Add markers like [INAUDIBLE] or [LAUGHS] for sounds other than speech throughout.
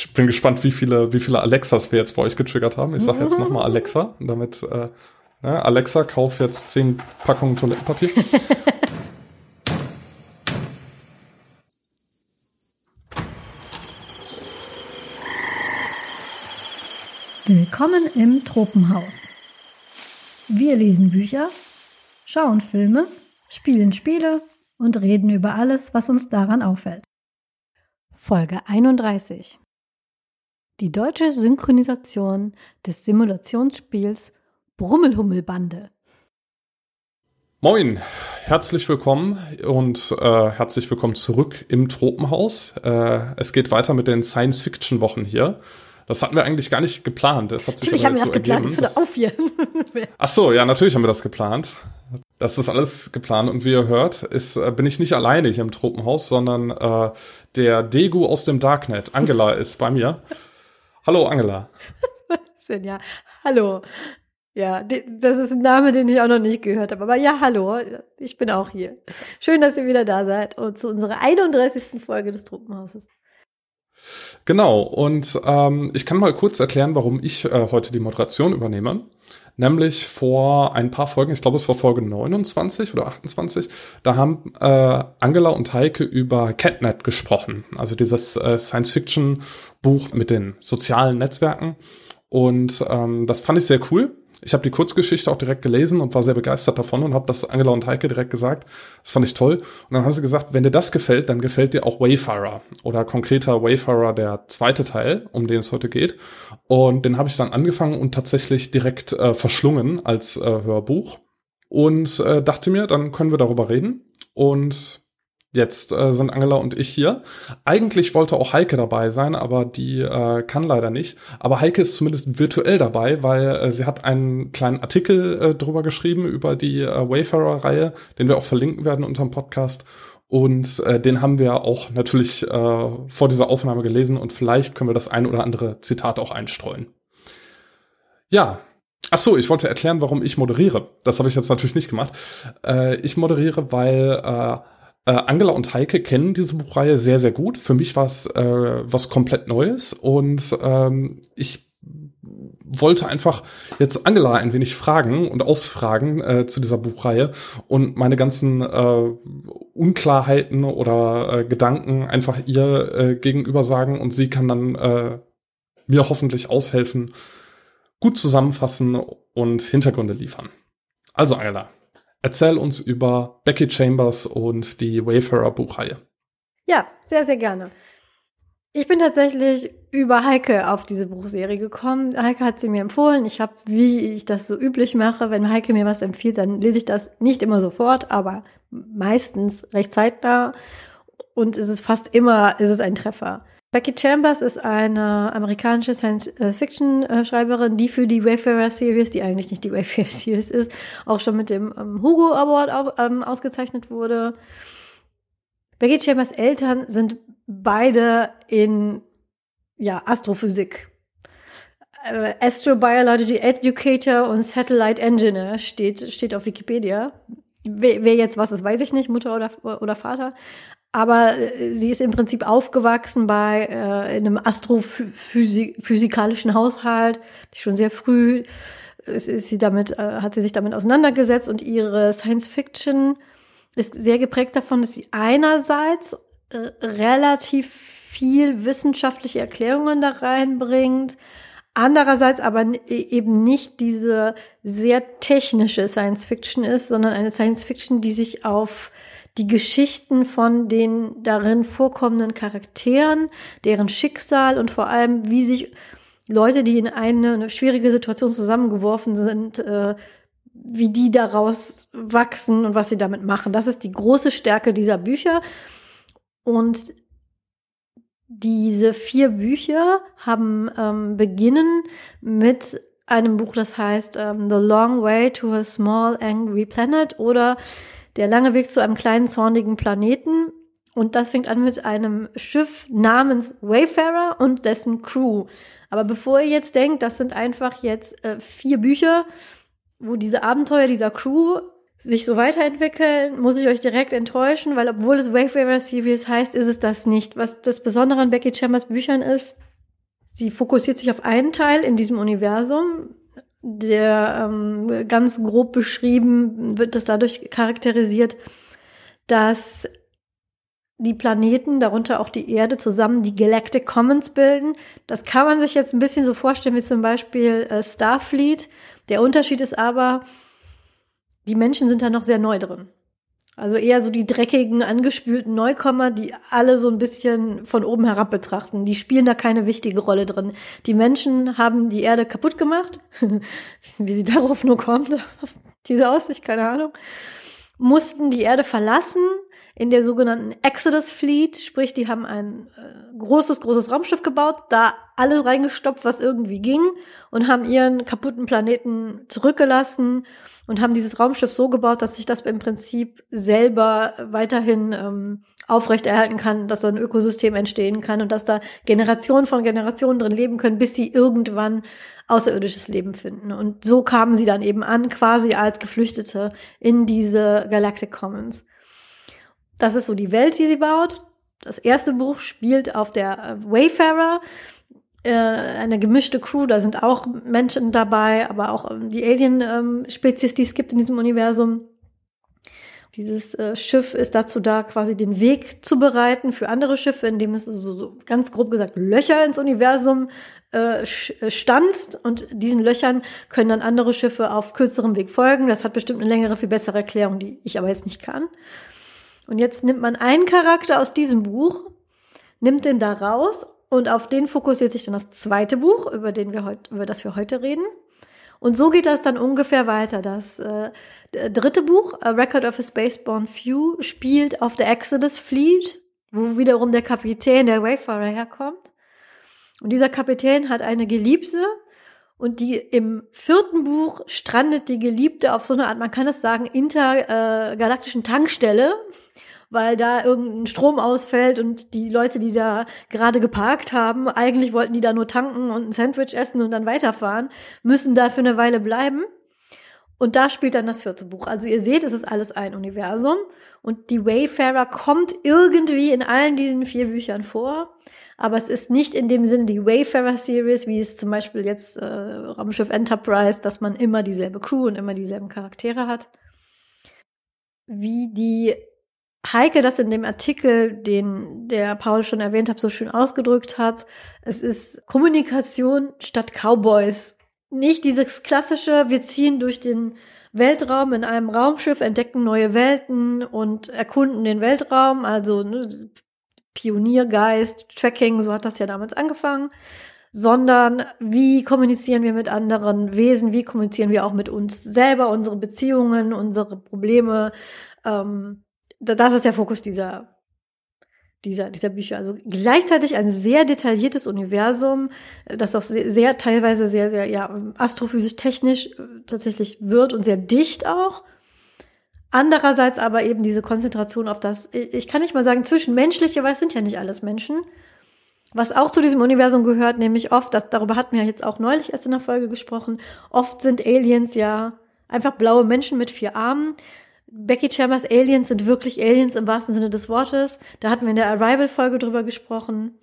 Ich bin gespannt, wie viele, wie viele Alexas wir jetzt bei euch getriggert haben. Ich sage jetzt nochmal Alexa, damit äh, ne, Alexa, kauf jetzt zehn Packungen Toilettenpapier. Willkommen im Tropenhaus. Wir lesen Bücher, schauen Filme, spielen Spiele und reden über alles, was uns daran auffällt. Folge 31 die deutsche Synchronisation des Simulationsspiels Brummelhummelbande. Moin, herzlich willkommen und äh, herzlich willkommen zurück im Tropenhaus. Äh, es geht weiter mit den Science-Fiction-Wochen hier. Das hatten wir eigentlich gar nicht geplant. Das hat sich natürlich haben wir das geplant, ergeben, das auf hier. [LAUGHS] Ach so, ja, natürlich haben wir das geplant. Das ist alles geplant und wie ihr hört, ist, äh, bin ich nicht alleine hier im Tropenhaus, sondern äh, der Degu aus dem Darknet, Angela, ist bei mir. Hallo Angela. [LAUGHS] ja, hallo. Ja, das ist ein Name, den ich auch noch nicht gehört habe. Aber ja, hallo, ich bin auch hier. Schön, dass ihr wieder da seid und zu unserer 31. Folge des Truppenhauses. Genau, und ähm, ich kann mal kurz erklären, warum ich äh, heute die Moderation übernehme. Nämlich vor ein paar Folgen, ich glaube es war Folge 29 oder 28, da haben äh, Angela und Heike über Catnet gesprochen. Also dieses äh, Science-Fiction-Buch mit den sozialen Netzwerken. Und ähm, das fand ich sehr cool. Ich habe die Kurzgeschichte auch direkt gelesen und war sehr begeistert davon und habe das Angela und Heike direkt gesagt. Das fand ich toll. Und dann haben sie gesagt, wenn dir das gefällt, dann gefällt dir auch Wayfarer oder konkreter Wayfarer der zweite Teil, um den es heute geht. Und den habe ich dann angefangen und tatsächlich direkt äh, verschlungen als äh, Hörbuch und äh, dachte mir, dann können wir darüber reden. Und Jetzt äh, sind Angela und ich hier. Eigentlich wollte auch Heike dabei sein, aber die äh, kann leider nicht. Aber Heike ist zumindest virtuell dabei, weil äh, sie hat einen kleinen Artikel äh, drüber geschrieben über die äh, Wayfarer-Reihe, den wir auch verlinken werden unter dem Podcast. Und äh, den haben wir auch natürlich äh, vor dieser Aufnahme gelesen und vielleicht können wir das ein oder andere Zitat auch einstreuen. Ja, Ach so, ich wollte erklären, warum ich moderiere. Das habe ich jetzt natürlich nicht gemacht. Äh, ich moderiere, weil äh, äh, Angela und Heike kennen diese Buchreihe sehr, sehr gut. Für mich war es äh, was komplett Neues und ähm, ich wollte einfach jetzt Angela ein wenig fragen und ausfragen äh, zu dieser Buchreihe und meine ganzen äh, Unklarheiten oder äh, Gedanken einfach ihr äh, gegenüber sagen und sie kann dann äh, mir hoffentlich aushelfen, gut zusammenfassen und Hintergründe liefern. Also Angela, Erzähl uns über Becky Chambers und die Wayfarer Buchreihe. Ja, sehr, sehr gerne. Ich bin tatsächlich über Heike auf diese Buchserie gekommen. Heike hat sie mir empfohlen. Ich habe, wie ich das so üblich mache, wenn Heike mir was empfiehlt, dann lese ich das nicht immer sofort, aber meistens recht zeitnah. Und es ist fast immer, ist es ein Treffer. Becky Chambers ist eine amerikanische Science-Fiction-Schreiberin, die für die Wayfarer-Series, die eigentlich nicht die [LAUGHS] Wayfarer-Series ist, auch schon mit dem ähm, Hugo Award ähm, ausgezeichnet wurde. Becky Chambers Eltern sind beide in ja, Astrophysik. Äh, Astrobiology Educator und Satellite Engineer steht, steht auf Wikipedia. Wer, wer jetzt was ist, weiß ich nicht, Mutter oder, oder Vater. Aber äh, sie ist im Prinzip aufgewachsen bei äh, in einem astrophysikalischen Haushalt, schon sehr früh ist, ist sie damit, äh, hat sie sich damit auseinandergesetzt und ihre Science Fiction ist sehr geprägt davon, dass sie einerseits relativ viel wissenschaftliche Erklärungen da reinbringt, andererseits aber e-, eben nicht diese sehr technische Science Fiction ist, sondern eine Science Fiction, die sich auf die Geschichten von den darin vorkommenden Charakteren, deren Schicksal und vor allem, wie sich Leute, die in eine, eine schwierige Situation zusammengeworfen sind, äh, wie die daraus wachsen und was sie damit machen. Das ist die große Stärke dieser Bücher. Und diese vier Bücher haben ähm, beginnen mit einem Buch, das heißt ähm, The Long Way to a Small Angry Planet oder der lange Weg zu einem kleinen zornigen Planeten. Und das fängt an mit einem Schiff namens Wayfarer und dessen Crew. Aber bevor ihr jetzt denkt, das sind einfach jetzt äh, vier Bücher, wo diese Abenteuer dieser Crew sich so weiterentwickeln, muss ich euch direkt enttäuschen, weil obwohl es Wayfarer Series heißt, ist es das nicht. Was das Besondere an Becky Chambers Büchern ist, Sie fokussiert sich auf einen Teil in diesem Universum, der ähm, ganz grob beschrieben wird das dadurch charakterisiert, dass die Planeten, darunter auch die Erde, zusammen die Galactic Commons bilden. Das kann man sich jetzt ein bisschen so vorstellen wie zum Beispiel äh, Starfleet. Der Unterschied ist aber, die Menschen sind da noch sehr neu drin. Also eher so die dreckigen, angespülten Neukommer, die alle so ein bisschen von oben herab betrachten. Die spielen da keine wichtige Rolle drin. Die Menschen haben die Erde kaputt gemacht. [LAUGHS] Wie sie darauf nur kommt, [LAUGHS] diese Aussicht, keine Ahnung. Mussten die Erde verlassen in der sogenannten Exodus Fleet, sprich, die haben ein äh, großes, großes Raumschiff gebaut, da alles reingestopft, was irgendwie ging und haben ihren kaputten Planeten zurückgelassen und haben dieses Raumschiff so gebaut, dass sich das im Prinzip selber weiterhin ähm, aufrechterhalten kann, dass da ein Ökosystem entstehen kann und dass da Generationen von Generationen drin leben können, bis sie irgendwann außerirdisches Leben finden. Und so kamen sie dann eben an, quasi als Geflüchtete in diese Galactic Commons. Das ist so die Welt, die sie baut. Das erste Buch spielt auf der äh, Wayfarer, äh, eine gemischte Crew. Da sind auch Menschen dabei, aber auch ähm, die Alien-Spezies, ähm, die es gibt in diesem Universum. Dieses äh, Schiff ist dazu da, quasi den Weg zu bereiten für andere Schiffe, indem es so, so ganz grob gesagt Löcher ins Universum äh, äh, stanzt und diesen Löchern können dann andere Schiffe auf kürzerem Weg folgen. Das hat bestimmt eine längere, viel bessere Erklärung, die ich aber jetzt nicht kann. Und jetzt nimmt man einen Charakter aus diesem Buch, nimmt den da raus und auf den fokussiert sich dann das zweite Buch, über, den wir heut, über das wir heute reden. Und so geht das dann ungefähr weiter. Das äh, dritte Buch, A Record of a Spaceborne Few, spielt auf der Exodus Fleet, wo wiederum der Kapitän der Wayfarer herkommt. Und dieser Kapitän hat eine Geliebte und die im vierten Buch strandet die Geliebte auf so eine Art, man kann es sagen, intergalaktischen Tankstelle, weil da irgendein Strom ausfällt und die Leute, die da gerade geparkt haben, eigentlich wollten die da nur tanken und ein Sandwich essen und dann weiterfahren, müssen da für eine Weile bleiben. Und da spielt dann das vierte Buch. Also ihr seht, es ist alles ein Universum. Und die Wayfarer kommt irgendwie in allen diesen vier Büchern vor aber es ist nicht in dem Sinne die Wayfarer Series, wie es zum Beispiel jetzt äh, Raumschiff Enterprise, dass man immer dieselbe Crew und immer dieselben Charaktere hat. Wie die Heike das in dem Artikel, den der Paul schon erwähnt hat, so schön ausgedrückt hat. Es ist Kommunikation statt Cowboys. Nicht dieses klassische, wir ziehen durch den Weltraum in einem Raumschiff, entdecken neue Welten und erkunden den Weltraum. Also ne, Pioniergeist, Tracking, so hat das ja damals angefangen, sondern wie kommunizieren wir mit anderen Wesen, wie kommunizieren wir auch mit uns selber, unsere Beziehungen, unsere Probleme. Ähm, das ist der Fokus dieser, dieser, dieser Bücher. Also gleichzeitig ein sehr detailliertes Universum, das auch sehr, sehr teilweise sehr, sehr ja, astrophysisch technisch äh, tatsächlich wird und sehr dicht auch. Andererseits aber eben diese Konzentration auf das, ich kann nicht mal sagen zwischenmenschliche, weil es sind ja nicht alles Menschen. Was auch zu diesem Universum gehört, nämlich oft, das, darüber hatten wir jetzt auch neulich erst in der Folge gesprochen, oft sind Aliens ja einfach blaue Menschen mit vier Armen. Becky Chambers Aliens sind wirklich Aliens im wahrsten Sinne des Wortes. Da hatten wir in der Arrival-Folge drüber gesprochen.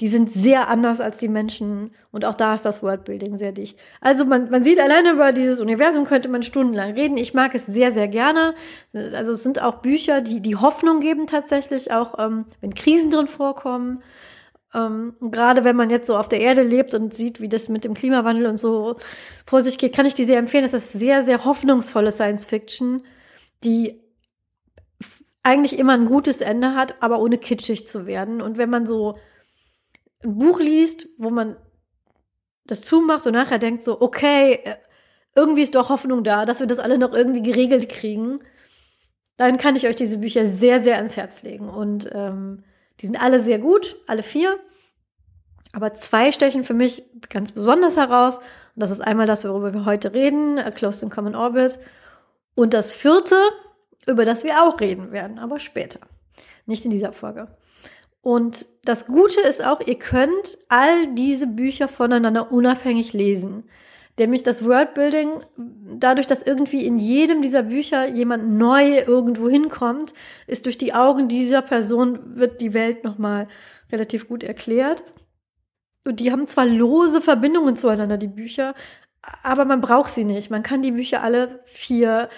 Die sind sehr anders als die Menschen und auch da ist das Worldbuilding sehr dicht. Also man, man sieht alleine über dieses Universum könnte man stundenlang reden. Ich mag es sehr, sehr gerne. Also es sind auch Bücher, die die Hoffnung geben tatsächlich, auch ähm, wenn Krisen drin vorkommen. Ähm, gerade wenn man jetzt so auf der Erde lebt und sieht, wie das mit dem Klimawandel und so vor sich geht, kann ich die sehr empfehlen. Es ist sehr, sehr hoffnungsvolle Science Fiction, die eigentlich immer ein gutes Ende hat, aber ohne kitschig zu werden. Und wenn man so ein Buch liest, wo man das zumacht und nachher denkt so, okay, äh, irgendwie ist doch Hoffnung da, dass wir das alle noch irgendwie geregelt kriegen, dann kann ich euch diese Bücher sehr, sehr ans Herz legen. Und ähm, die sind alle sehr gut, alle vier. Aber zwei stechen für mich ganz besonders heraus. Und das ist einmal das, worüber wir heute reden, A Closed in Common Orbit. Und das vierte, über das wir auch reden werden, aber später. Nicht in dieser Folge. Und das Gute ist auch, ihr könnt all diese Bücher voneinander unabhängig lesen. Nämlich das Worldbuilding, dadurch, dass irgendwie in jedem dieser Bücher jemand neu irgendwo hinkommt, ist durch die Augen dieser Person wird die Welt nochmal relativ gut erklärt. Und die haben zwar lose Verbindungen zueinander, die Bücher, aber man braucht sie nicht. Man kann die Bücher alle vier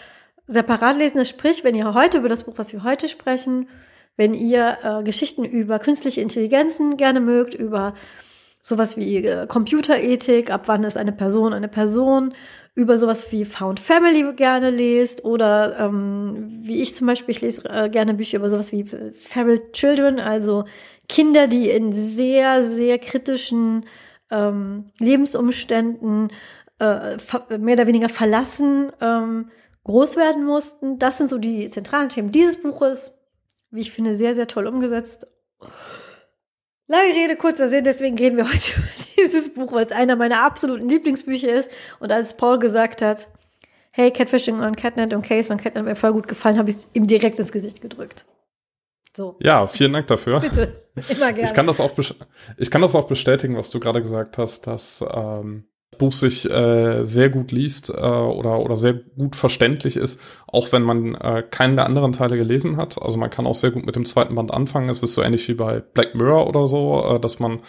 separat lesen. Das sprich, wenn ihr heute über das Buch, was wir heute sprechen, wenn ihr äh, Geschichten über künstliche Intelligenzen gerne mögt, über sowas wie äh, Computerethik, ab wann ist eine Person eine Person, über sowas wie Found Family gerne lest oder ähm, wie ich zum Beispiel, ich lese äh, gerne Bücher über sowas wie äh, Feral Children, also Kinder, die in sehr, sehr kritischen ähm, Lebensumständen äh, mehr oder weniger verlassen ähm, groß werden mussten. Das sind so die zentralen Themen dieses Buches. Wie ich finde, sehr, sehr toll umgesetzt. Lange Rede, kurzer Sinn, deswegen reden wir heute [LAUGHS] über dieses Buch, weil es einer meiner absoluten Lieblingsbücher ist. Und als Paul gesagt hat, hey, Catfishing on Catnet und Case on Catnet mir voll gut gefallen, habe ich es ihm direkt ins Gesicht gedrückt. So. Ja, vielen Dank dafür. [LAUGHS] Bitte, immer gerne. Ich kann das auch, ich kann das auch bestätigen, was du gerade gesagt hast, dass ähm, Buch sich äh, sehr gut liest äh, oder, oder sehr gut verständlich ist, auch wenn man äh, keinen der anderen Teile gelesen hat. Also man kann auch sehr gut mit dem zweiten Band anfangen. Es ist so ähnlich wie bei Black Mirror oder so, äh, dass man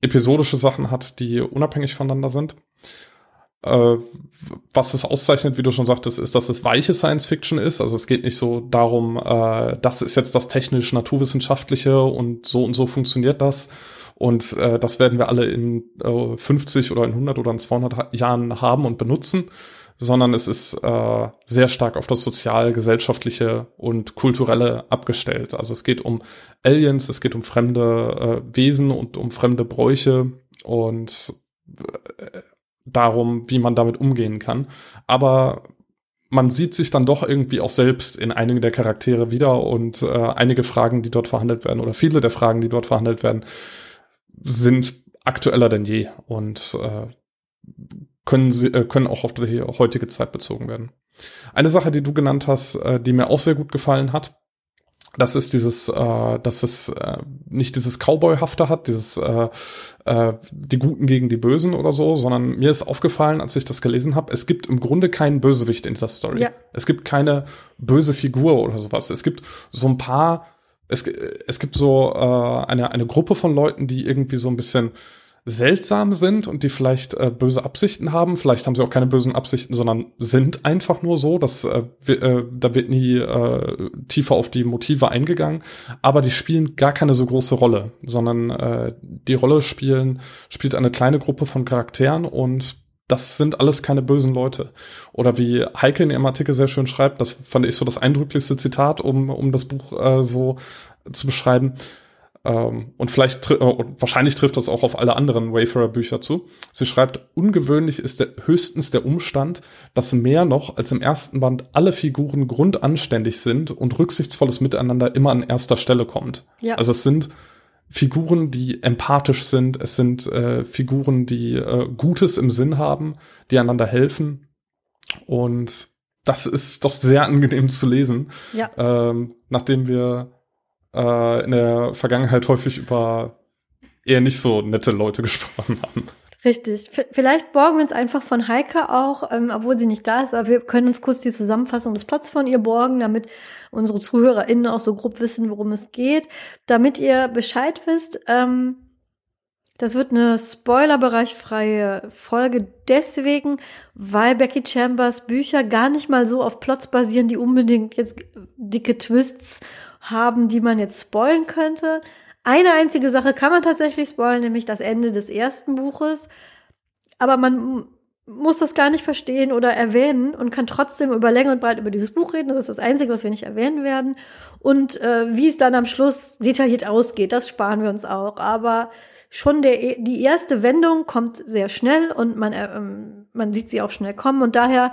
episodische Sachen hat, die unabhängig voneinander sind. Äh, was es auszeichnet, wie du schon sagtest, ist, dass es weiche Science Fiction ist. Also es geht nicht so darum, äh, das ist jetzt das technisch-naturwissenschaftliche und so und so funktioniert das, und äh, das werden wir alle in äh, 50 oder in 100 oder in 200 Jahren haben und benutzen, sondern es ist äh, sehr stark auf das sozial, gesellschaftliche und kulturelle abgestellt. Also es geht um Aliens, es geht um fremde äh, Wesen und um fremde Bräuche und äh, darum, wie man damit umgehen kann. Aber man sieht sich dann doch irgendwie auch selbst in einigen der Charaktere wieder und äh, einige Fragen, die dort verhandelt werden oder viele der Fragen, die dort verhandelt werden, sind aktueller denn je und äh, können, sie, äh, können auch auf die heutige Zeit bezogen werden. Eine Sache, die du genannt hast, äh, die mir auch sehr gut gefallen hat, das ist dieses, äh, dass es äh, nicht dieses Cowboy-hafte hat, dieses äh, äh, die Guten gegen die Bösen oder so, sondern mir ist aufgefallen, als ich das gelesen habe, es gibt im Grunde keinen Bösewicht in dieser Story. Ja. Es gibt keine böse Figur oder sowas. Es gibt so ein paar es, es gibt so äh, eine, eine Gruppe von Leuten, die irgendwie so ein bisschen seltsam sind und die vielleicht äh, böse Absichten haben. Vielleicht haben sie auch keine bösen Absichten, sondern sind einfach nur so. dass äh, äh, da wird nie äh, tiefer auf die Motive eingegangen. Aber die spielen gar keine so große Rolle, sondern äh, die Rolle spielen spielt eine kleine Gruppe von Charakteren und das sind alles keine bösen Leute. Oder wie Heike in ihrem Artikel sehr schön schreibt, das fand ich so das eindrücklichste Zitat, um, um das Buch äh, so zu beschreiben. Ähm, und vielleicht, äh, wahrscheinlich trifft das auch auf alle anderen Wayfarer-Bücher zu. Sie schreibt, ungewöhnlich ist der, höchstens der Umstand, dass mehr noch als im ersten Band alle Figuren grundanständig sind und rücksichtsvolles Miteinander immer an erster Stelle kommt. Ja. Also es sind Figuren, die empathisch sind, es sind äh, Figuren, die äh, Gutes im Sinn haben, die einander helfen. Und das ist doch sehr angenehm zu lesen. Ja. Ähm, nachdem wir äh, in der Vergangenheit häufig über eher nicht so nette Leute [LAUGHS] gesprochen haben. Richtig. V vielleicht borgen wir uns einfach von Heike auch, ähm, obwohl sie nicht da ist, aber wir können uns kurz die Zusammenfassung des Plots von ihr borgen, damit unsere ZuhörerInnen auch so grob wissen, worum es geht. Damit ihr Bescheid wisst, ähm, das wird eine spoilerbereichfreie Folge deswegen, weil Becky Chambers Bücher gar nicht mal so auf Plots basieren, die unbedingt jetzt dicke Twists haben, die man jetzt spoilen könnte. Eine einzige Sache kann man tatsächlich spoilen, nämlich das Ende des ersten Buches. Aber man muss das gar nicht verstehen oder erwähnen und kann trotzdem über Länge und Breit über dieses Buch reden. Das ist das Einzige, was wir nicht erwähnen werden. Und äh, wie es dann am Schluss detailliert ausgeht, das sparen wir uns auch. Aber schon der, die erste Wendung kommt sehr schnell und man, äh, man sieht sie auch schnell kommen. Und daher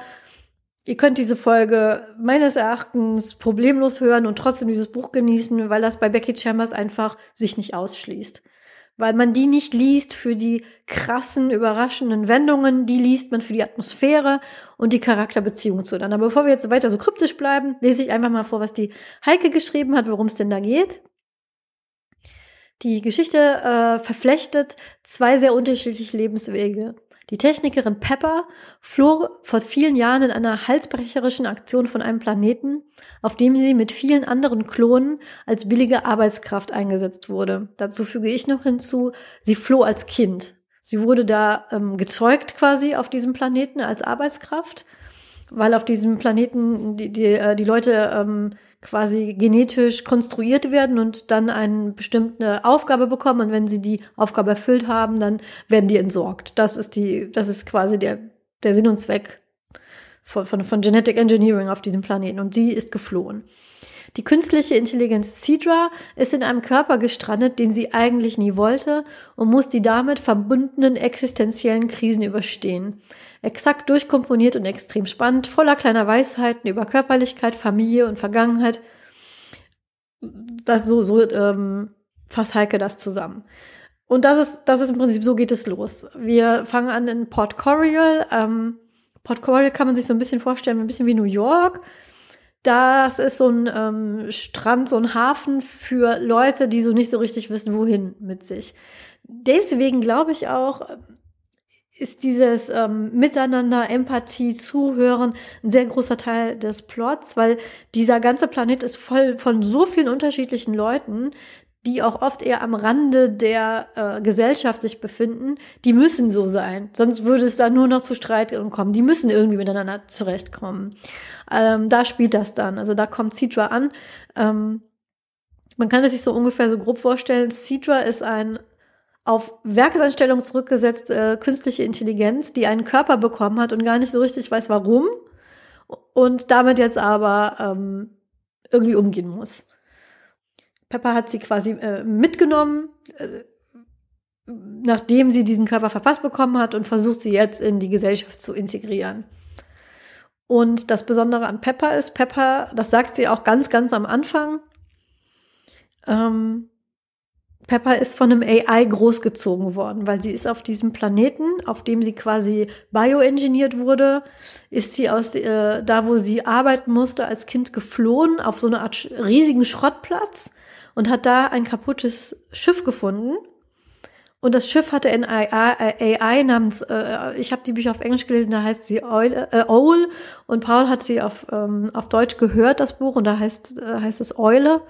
Ihr könnt diese Folge meines Erachtens problemlos hören und trotzdem dieses Buch genießen, weil das bei Becky Chambers einfach sich nicht ausschließt. Weil man die nicht liest für die krassen, überraschenden Wendungen, die liest man für die Atmosphäre und die Charakterbeziehung zueinander. Aber bevor wir jetzt weiter so kryptisch bleiben, lese ich einfach mal vor, was die Heike geschrieben hat, worum es denn da geht. Die Geschichte äh, verflechtet zwei sehr unterschiedliche Lebenswege. Die Technikerin Pepper floh vor vielen Jahren in einer halsbrecherischen Aktion von einem Planeten, auf dem sie mit vielen anderen Klonen als billige Arbeitskraft eingesetzt wurde. Dazu füge ich noch hinzu, sie floh als Kind. Sie wurde da ähm, gezeugt quasi auf diesem Planeten als Arbeitskraft, weil auf diesem Planeten die, die, äh, die Leute ähm, quasi genetisch konstruiert werden und dann eine bestimmte Aufgabe bekommen. Und wenn sie die Aufgabe erfüllt haben, dann werden die entsorgt. Das ist die, das ist quasi der, der Sinn und Zweck von, von, von Genetic Engineering auf diesem Planeten. Und sie ist geflohen. Die künstliche Intelligenz Cedra ist in einem Körper gestrandet, den sie eigentlich nie wollte und muss die damit verbundenen existenziellen Krisen überstehen. Exakt durchkomponiert und extrem spannend, voller kleiner Weisheiten über Körperlichkeit, Familie und Vergangenheit. Das so, so ähm, fasst Heike das zusammen. Und das ist, das ist im Prinzip, so geht es los. Wir fangen an in Port Coryell. Ähm, Port Coryell kann man sich so ein bisschen vorstellen, ein bisschen wie New York. Das ist so ein ähm, Strand, so ein Hafen für Leute, die so nicht so richtig wissen, wohin mit sich. Deswegen glaube ich auch, ist dieses ähm, Miteinander, Empathie, Zuhören ein sehr großer Teil des Plots, weil dieser ganze Planet ist voll von so vielen unterschiedlichen Leuten, die auch oft eher am Rande der äh, Gesellschaft sich befinden, die müssen so sein. Sonst würde es da nur noch zu Streit kommen. Die müssen irgendwie miteinander zurechtkommen. Ähm, da spielt das dann. Also da kommt Citra an. Ähm, man kann es sich so ungefähr so grob vorstellen. Citra ist ein auf Werkseinstellung zurückgesetzt äh, künstliche Intelligenz, die einen Körper bekommen hat und gar nicht so richtig weiß, warum und damit jetzt aber ähm, irgendwie umgehen muss. Pepper hat sie quasi äh, mitgenommen, äh, nachdem sie diesen Körper verpasst bekommen hat und versucht sie jetzt in die Gesellschaft zu integrieren. Und das Besondere an Pepper ist, Pepper, das sagt sie auch ganz, ganz am Anfang, ähm, Pepper ist von einem AI großgezogen worden, weil sie ist auf diesem Planeten, auf dem sie quasi bioengineert wurde, ist sie aus äh, da, wo sie arbeiten musste, als Kind geflohen auf so eine Art riesigen Schrottplatz und hat da ein kaputtes Schiff gefunden und das Schiff hatte ein AI, AI namens, äh, ich habe die Bücher auf Englisch gelesen, da heißt sie Eule, äh, Owl und Paul hat sie auf, ähm, auf Deutsch gehört, das Buch, und da heißt, äh, heißt es Eule.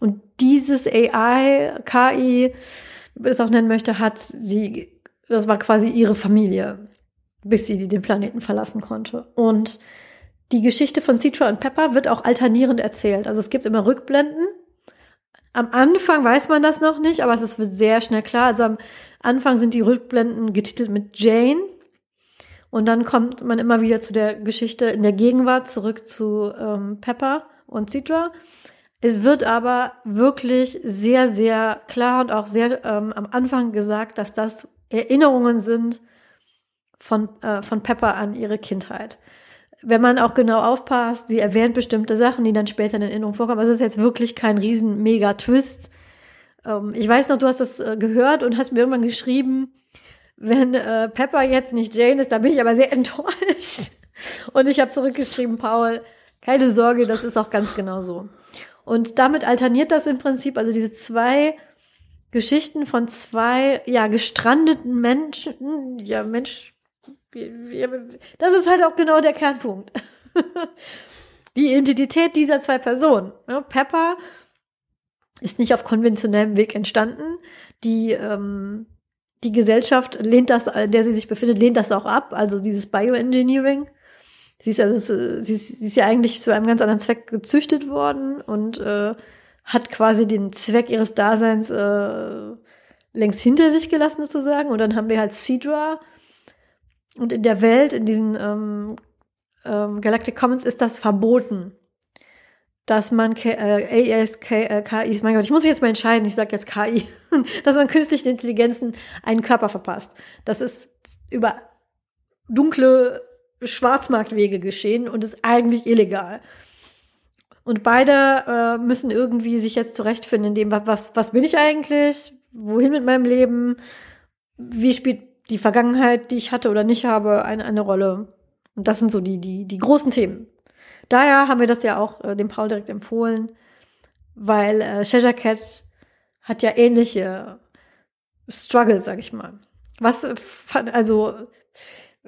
Und dieses AI, KI, wie man es auch nennen möchte, hat sie, das war quasi ihre Familie, bis sie den Planeten verlassen konnte. Und die Geschichte von Citra und Pepper wird auch alternierend erzählt. Also es gibt immer Rückblenden am Anfang weiß man das noch nicht, aber es wird sehr schnell klar. Also am Anfang sind die Rückblenden getitelt mit Jane. Und dann kommt man immer wieder zu der Geschichte in der Gegenwart zurück zu ähm, Pepper und Citra. Es wird aber wirklich sehr, sehr klar und auch sehr ähm, am Anfang gesagt, dass das Erinnerungen sind von, äh, von Pepper an ihre Kindheit wenn man auch genau aufpasst, sie erwähnt bestimmte Sachen, die dann später in Erinnerung vorkommen. Also es ist jetzt wirklich kein riesen mega Twist. Ähm, ich weiß noch, du hast das äh, gehört und hast mir irgendwann geschrieben, wenn äh, Pepper jetzt nicht Jane ist, da bin ich aber sehr [LAUGHS] enttäuscht. Und ich habe zurückgeschrieben, Paul, keine Sorge, das ist auch ganz genau so. Und damit alterniert das im Prinzip, also diese zwei Geschichten von zwei, ja, gestrandeten Menschen, ja, Mensch, das ist halt auch genau der Kernpunkt. [LAUGHS] Die Identität dieser zwei Personen. Pepper ist nicht auf konventionellem Weg entstanden. Die, ähm, die Gesellschaft lehnt das, in der sie sich befindet, lehnt das auch ab. Also dieses Bioengineering. Sie ist also, sie ist, sie ist ja eigentlich zu einem ganz anderen Zweck gezüchtet worden und äh, hat quasi den Zweck ihres Daseins äh, längst hinter sich gelassen sozusagen. Und dann haben wir halt Cedra, und in der Welt, in diesen ähm, ähm, Galactic Commons ist das verboten, dass man K äh, äh, KIs, mein Gott, ich muss mich jetzt mal entscheiden, ich sage jetzt KI, [LAUGHS] dass man künstlichen Intelligenzen einen Körper verpasst. Das ist über dunkle Schwarzmarktwege geschehen und ist eigentlich illegal. Und beide äh, müssen irgendwie sich jetzt zurechtfinden, in dem, was, was bin ich eigentlich? Wohin mit meinem Leben? Wie spielt die Vergangenheit, die ich hatte oder nicht habe, eine, eine Rolle. Und das sind so die, die, die großen Themen. Daher haben wir das ja auch äh, dem Paul direkt empfohlen, weil äh, Cheshire Cat hat ja ähnliche Struggles, sag ich mal. Was, also,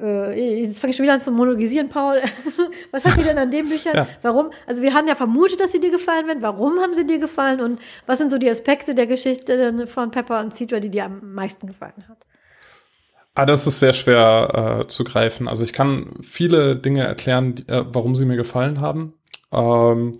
äh, jetzt fange ich schon wieder an zu monologisieren, Paul. [LAUGHS] Was hat dir denn an den Büchern? Ja. Warum? Also wir haben ja vermutet, dass sie dir gefallen werden. Warum haben sie dir gefallen? Und was sind so die Aspekte der Geschichte von Pepper und Cedra, die dir am meisten gefallen hat? Ah, das ist sehr schwer äh, zu greifen. Also ich kann viele Dinge erklären, die, äh, warum sie mir gefallen haben. Ähm,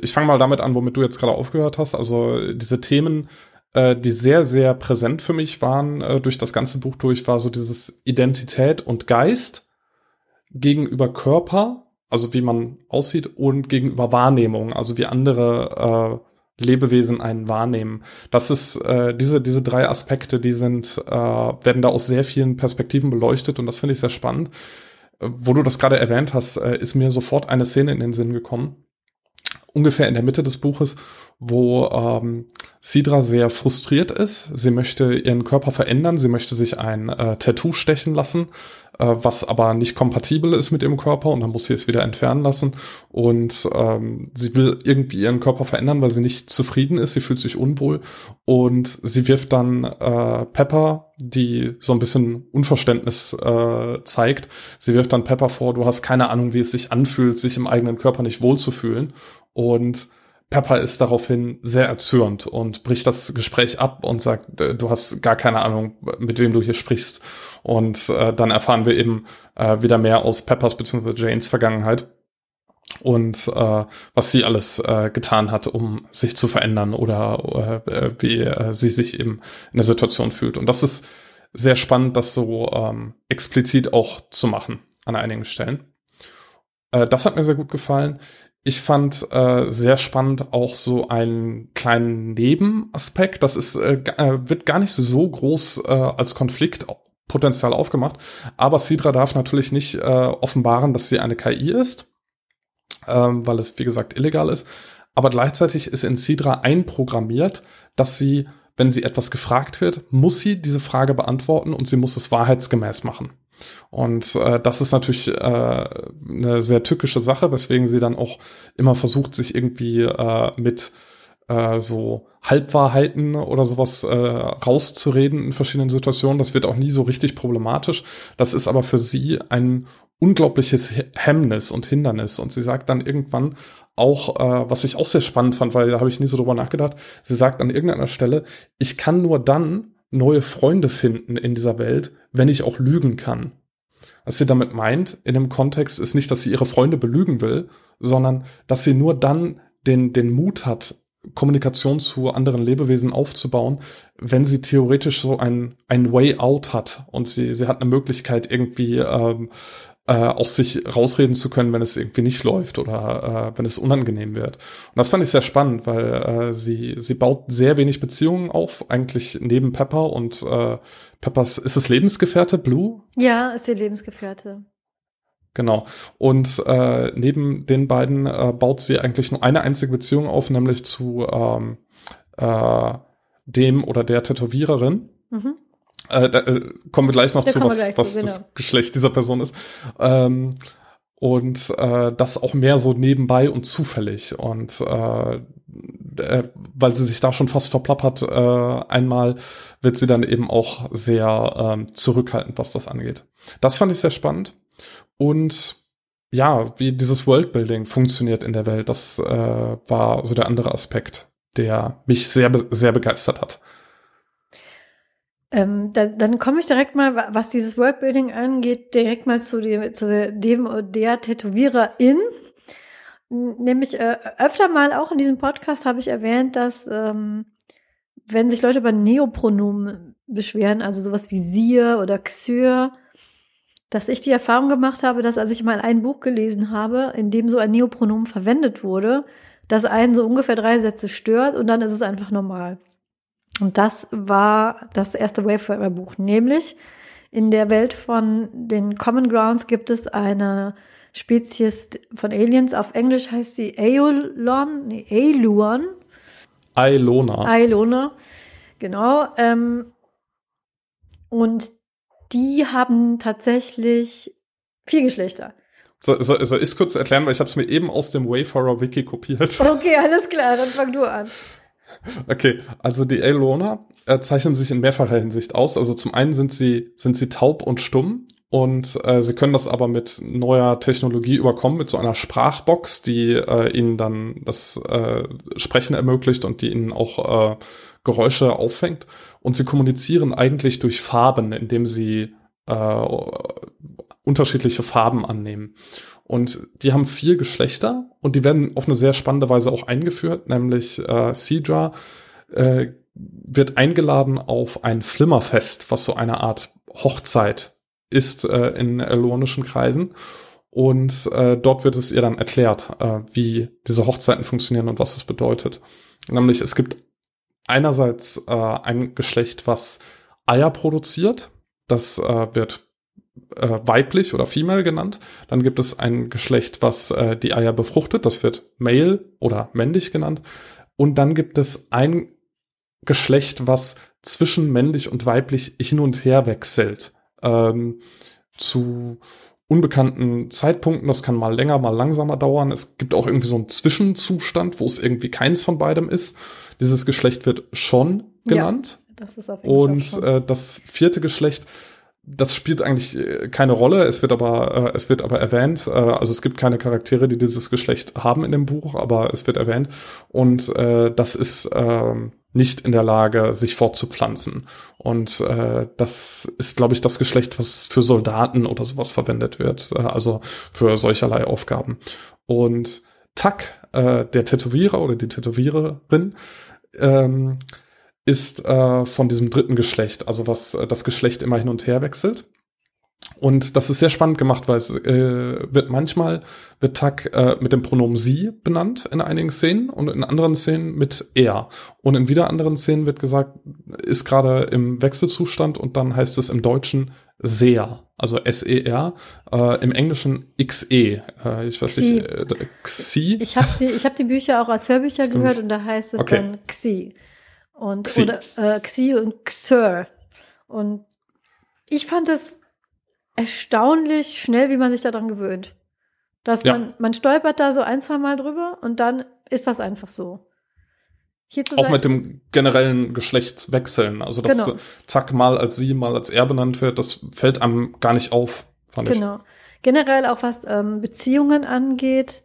ich fange mal damit an, womit du jetzt gerade aufgehört hast. Also diese Themen, äh, die sehr, sehr präsent für mich waren äh, durch das ganze Buch durch, war so dieses Identität und Geist gegenüber Körper, also wie man aussieht, und gegenüber Wahrnehmung, also wie andere äh, Lebewesen einen wahrnehmen. Das ist äh, diese diese drei Aspekte, die sind äh, werden da aus sehr vielen Perspektiven beleuchtet und das finde ich sehr spannend. Äh, wo du das gerade erwähnt hast, äh, ist mir sofort eine Szene in den Sinn gekommen. Ungefähr in der Mitte des Buches, wo ähm, Sidra sehr frustriert ist. Sie möchte ihren Körper verändern, sie möchte sich ein äh, Tattoo stechen lassen, äh, was aber nicht kompatibel ist mit ihrem Körper und dann muss sie es wieder entfernen lassen. Und ähm, sie will irgendwie ihren Körper verändern, weil sie nicht zufrieden ist, sie fühlt sich unwohl und sie wirft dann äh, Pepper, die so ein bisschen Unverständnis äh, zeigt, sie wirft dann Pepper vor, du hast keine Ahnung, wie es sich anfühlt, sich im eigenen Körper nicht wohlzufühlen. Und Pepper ist daraufhin sehr erzürnt und bricht das Gespräch ab und sagt, äh, du hast gar keine Ahnung, mit wem du hier sprichst. Und äh, dann erfahren wir eben äh, wieder mehr aus Peppers bzw. Janes Vergangenheit und äh, was sie alles äh, getan hat, um sich zu verändern oder äh, wie äh, sie sich eben in der Situation fühlt. Und das ist sehr spannend, das so ähm, explizit auch zu machen an einigen Stellen. Äh, das hat mir sehr gut gefallen. Ich fand äh, sehr spannend auch so einen kleinen Nebenaspekt. Das ist äh, äh, wird gar nicht so groß äh, als Konflikt potenziell aufgemacht. Aber Sidra darf natürlich nicht äh, offenbaren, dass sie eine KI ist, ähm, weil es wie gesagt illegal ist. Aber gleichzeitig ist in Sidra einprogrammiert, dass sie, wenn sie etwas gefragt wird, muss sie diese Frage beantworten und sie muss es wahrheitsgemäß machen. Und äh, das ist natürlich äh, eine sehr tückische Sache, weswegen sie dann auch immer versucht, sich irgendwie äh, mit äh, so Halbwahrheiten oder sowas äh, rauszureden in verschiedenen Situationen. Das wird auch nie so richtig problematisch. Das ist aber für sie ein unglaubliches Hemmnis und Hindernis. Und sie sagt dann irgendwann auch, äh, was ich auch sehr spannend fand, weil da habe ich nie so drüber nachgedacht, sie sagt an irgendeiner Stelle, ich kann nur dann neue Freunde finden in dieser Welt, wenn ich auch lügen kann. Was sie damit meint, in dem Kontext, ist nicht, dass sie ihre Freunde belügen will, sondern dass sie nur dann den, den Mut hat, Kommunikation zu anderen Lebewesen aufzubauen, wenn sie theoretisch so ein, ein Way out hat und sie, sie hat eine Möglichkeit, irgendwie ähm, äh, auch sich rausreden zu können, wenn es irgendwie nicht läuft oder äh, wenn es unangenehm wird. Und das fand ich sehr spannend, weil äh, sie, sie baut sehr wenig Beziehungen auf, eigentlich neben Pepper und äh, Peppers, ist es Lebensgefährte, Blue? Ja, ist ihr Lebensgefährte. Genau. Und äh, neben den beiden äh, baut sie eigentlich nur eine einzige Beziehung auf, nämlich zu ähm, äh, dem oder der Tätowiererin. Mhm. Äh, da äh, kommen wir gleich noch da zu, was, was zu, genau. das Geschlecht dieser Person ist. Ähm, und äh, das auch mehr so nebenbei und zufällig. Und äh, äh, weil sie sich da schon fast verplappert, äh, einmal wird sie dann eben auch sehr äh, zurückhaltend, was das angeht. Das fand ich sehr spannend. Und ja, wie dieses Worldbuilding funktioniert in der Welt, das äh, war so der andere Aspekt, der mich sehr, sehr begeistert hat. Ähm, da, dann komme ich direkt mal, was dieses Worldbuilding angeht, direkt mal zu dem, zu dem der Tätowiererin. Nämlich äh, öfter mal auch in diesem Podcast habe ich erwähnt, dass ähm, wenn sich Leute über Neopronomen beschweren, also sowas wie siehe oder xyr, dass ich die Erfahrung gemacht habe, dass als ich mal ein Buch gelesen habe, in dem so ein Neopronomen verwendet wurde, dass einen so ungefähr drei Sätze stört und dann ist es einfach normal. Und das war das erste Wayfarer-Buch, nämlich in der Welt von den Common Grounds gibt es eine Spezies von Aliens. Auf Englisch heißt sie Aeolon, nee, Aeluon. Aelona. Aelona, genau. Ähm, und die haben tatsächlich vier Geschlechter. So, so, soll ich kurz erklären, weil ich habe es mir eben aus dem Wayfarer Wiki kopiert. Okay, alles klar, dann fang du an. Okay, also die Elona äh, zeichnen sich in mehrfacher Hinsicht aus. Also zum einen sind sie, sind sie taub und stumm und äh, sie können das aber mit neuer Technologie überkommen, mit so einer Sprachbox, die äh, ihnen dann das äh, Sprechen ermöglicht und die ihnen auch äh, Geräusche auffängt. Und sie kommunizieren eigentlich durch Farben, indem sie äh, unterschiedliche Farben annehmen. Und die haben vier Geschlechter und die werden auf eine sehr spannende Weise auch eingeführt, nämlich äh, Sidra äh, wird eingeladen auf ein Flimmerfest, was so eine Art Hochzeit ist äh, in elonischen Kreisen. Und äh, dort wird es ihr dann erklärt, äh, wie diese Hochzeiten funktionieren und was es bedeutet. Nämlich es gibt einerseits äh, ein Geschlecht, was Eier produziert. Das äh, wird äh, weiblich oder female genannt. Dann gibt es ein Geschlecht, was äh, die Eier befruchtet. Das wird male oder männlich genannt. Und dann gibt es ein Geschlecht, was zwischen männlich und weiblich hin und her wechselt. Ähm, zu unbekannten Zeitpunkten. Das kann mal länger, mal langsamer dauern. Es gibt auch irgendwie so einen Zwischenzustand, wo es irgendwie keins von beidem ist. Dieses Geschlecht wird schon genannt. Ja, das ist auf jeden und äh, das vierte Geschlecht das spielt eigentlich äh, keine Rolle, es wird aber, äh, es wird aber erwähnt. Äh, also es gibt keine Charaktere, die dieses Geschlecht haben in dem Buch, aber es wird erwähnt. Und äh, das ist äh, nicht in der Lage, sich fortzupflanzen. Und äh, das ist, glaube ich, das Geschlecht, was für Soldaten oder sowas verwendet wird. Äh, also für solcherlei Aufgaben. Und Tak, äh, der Tätowierer oder die Tätowiererin, ähm, ist äh, von diesem dritten Geschlecht, also was äh, das Geschlecht immer hin und her wechselt. Und das ist sehr spannend gemacht, weil es äh, wird manchmal wird Tuck äh, mit dem Pronomen sie benannt in einigen Szenen und in anderen Szenen mit er. Und in wieder anderen Szenen wird gesagt, ist gerade im Wechselzustand und dann heißt es im Deutschen sehr, also S-E-R, äh, im Englischen X-E. Äh, ich weiß Xi. nicht, äh, Xi. Ich habe die, ich hab die Bücher auch als Hörbücher Stimmt. gehört und da heißt es okay. dann Xi und Xi. oder äh, Xi und Xer. Und ich fand es erstaunlich schnell, wie man sich daran gewöhnt. Dass ja. man, man stolpert da so ein, zwei Mal drüber und dann ist das einfach so. Auch mit dem generellen Geschlechtswechseln. Also, dass genau. Tack mal als sie, mal als er benannt wird, das fällt einem gar nicht auf, fand genau. ich. Generell auch was ähm, Beziehungen angeht,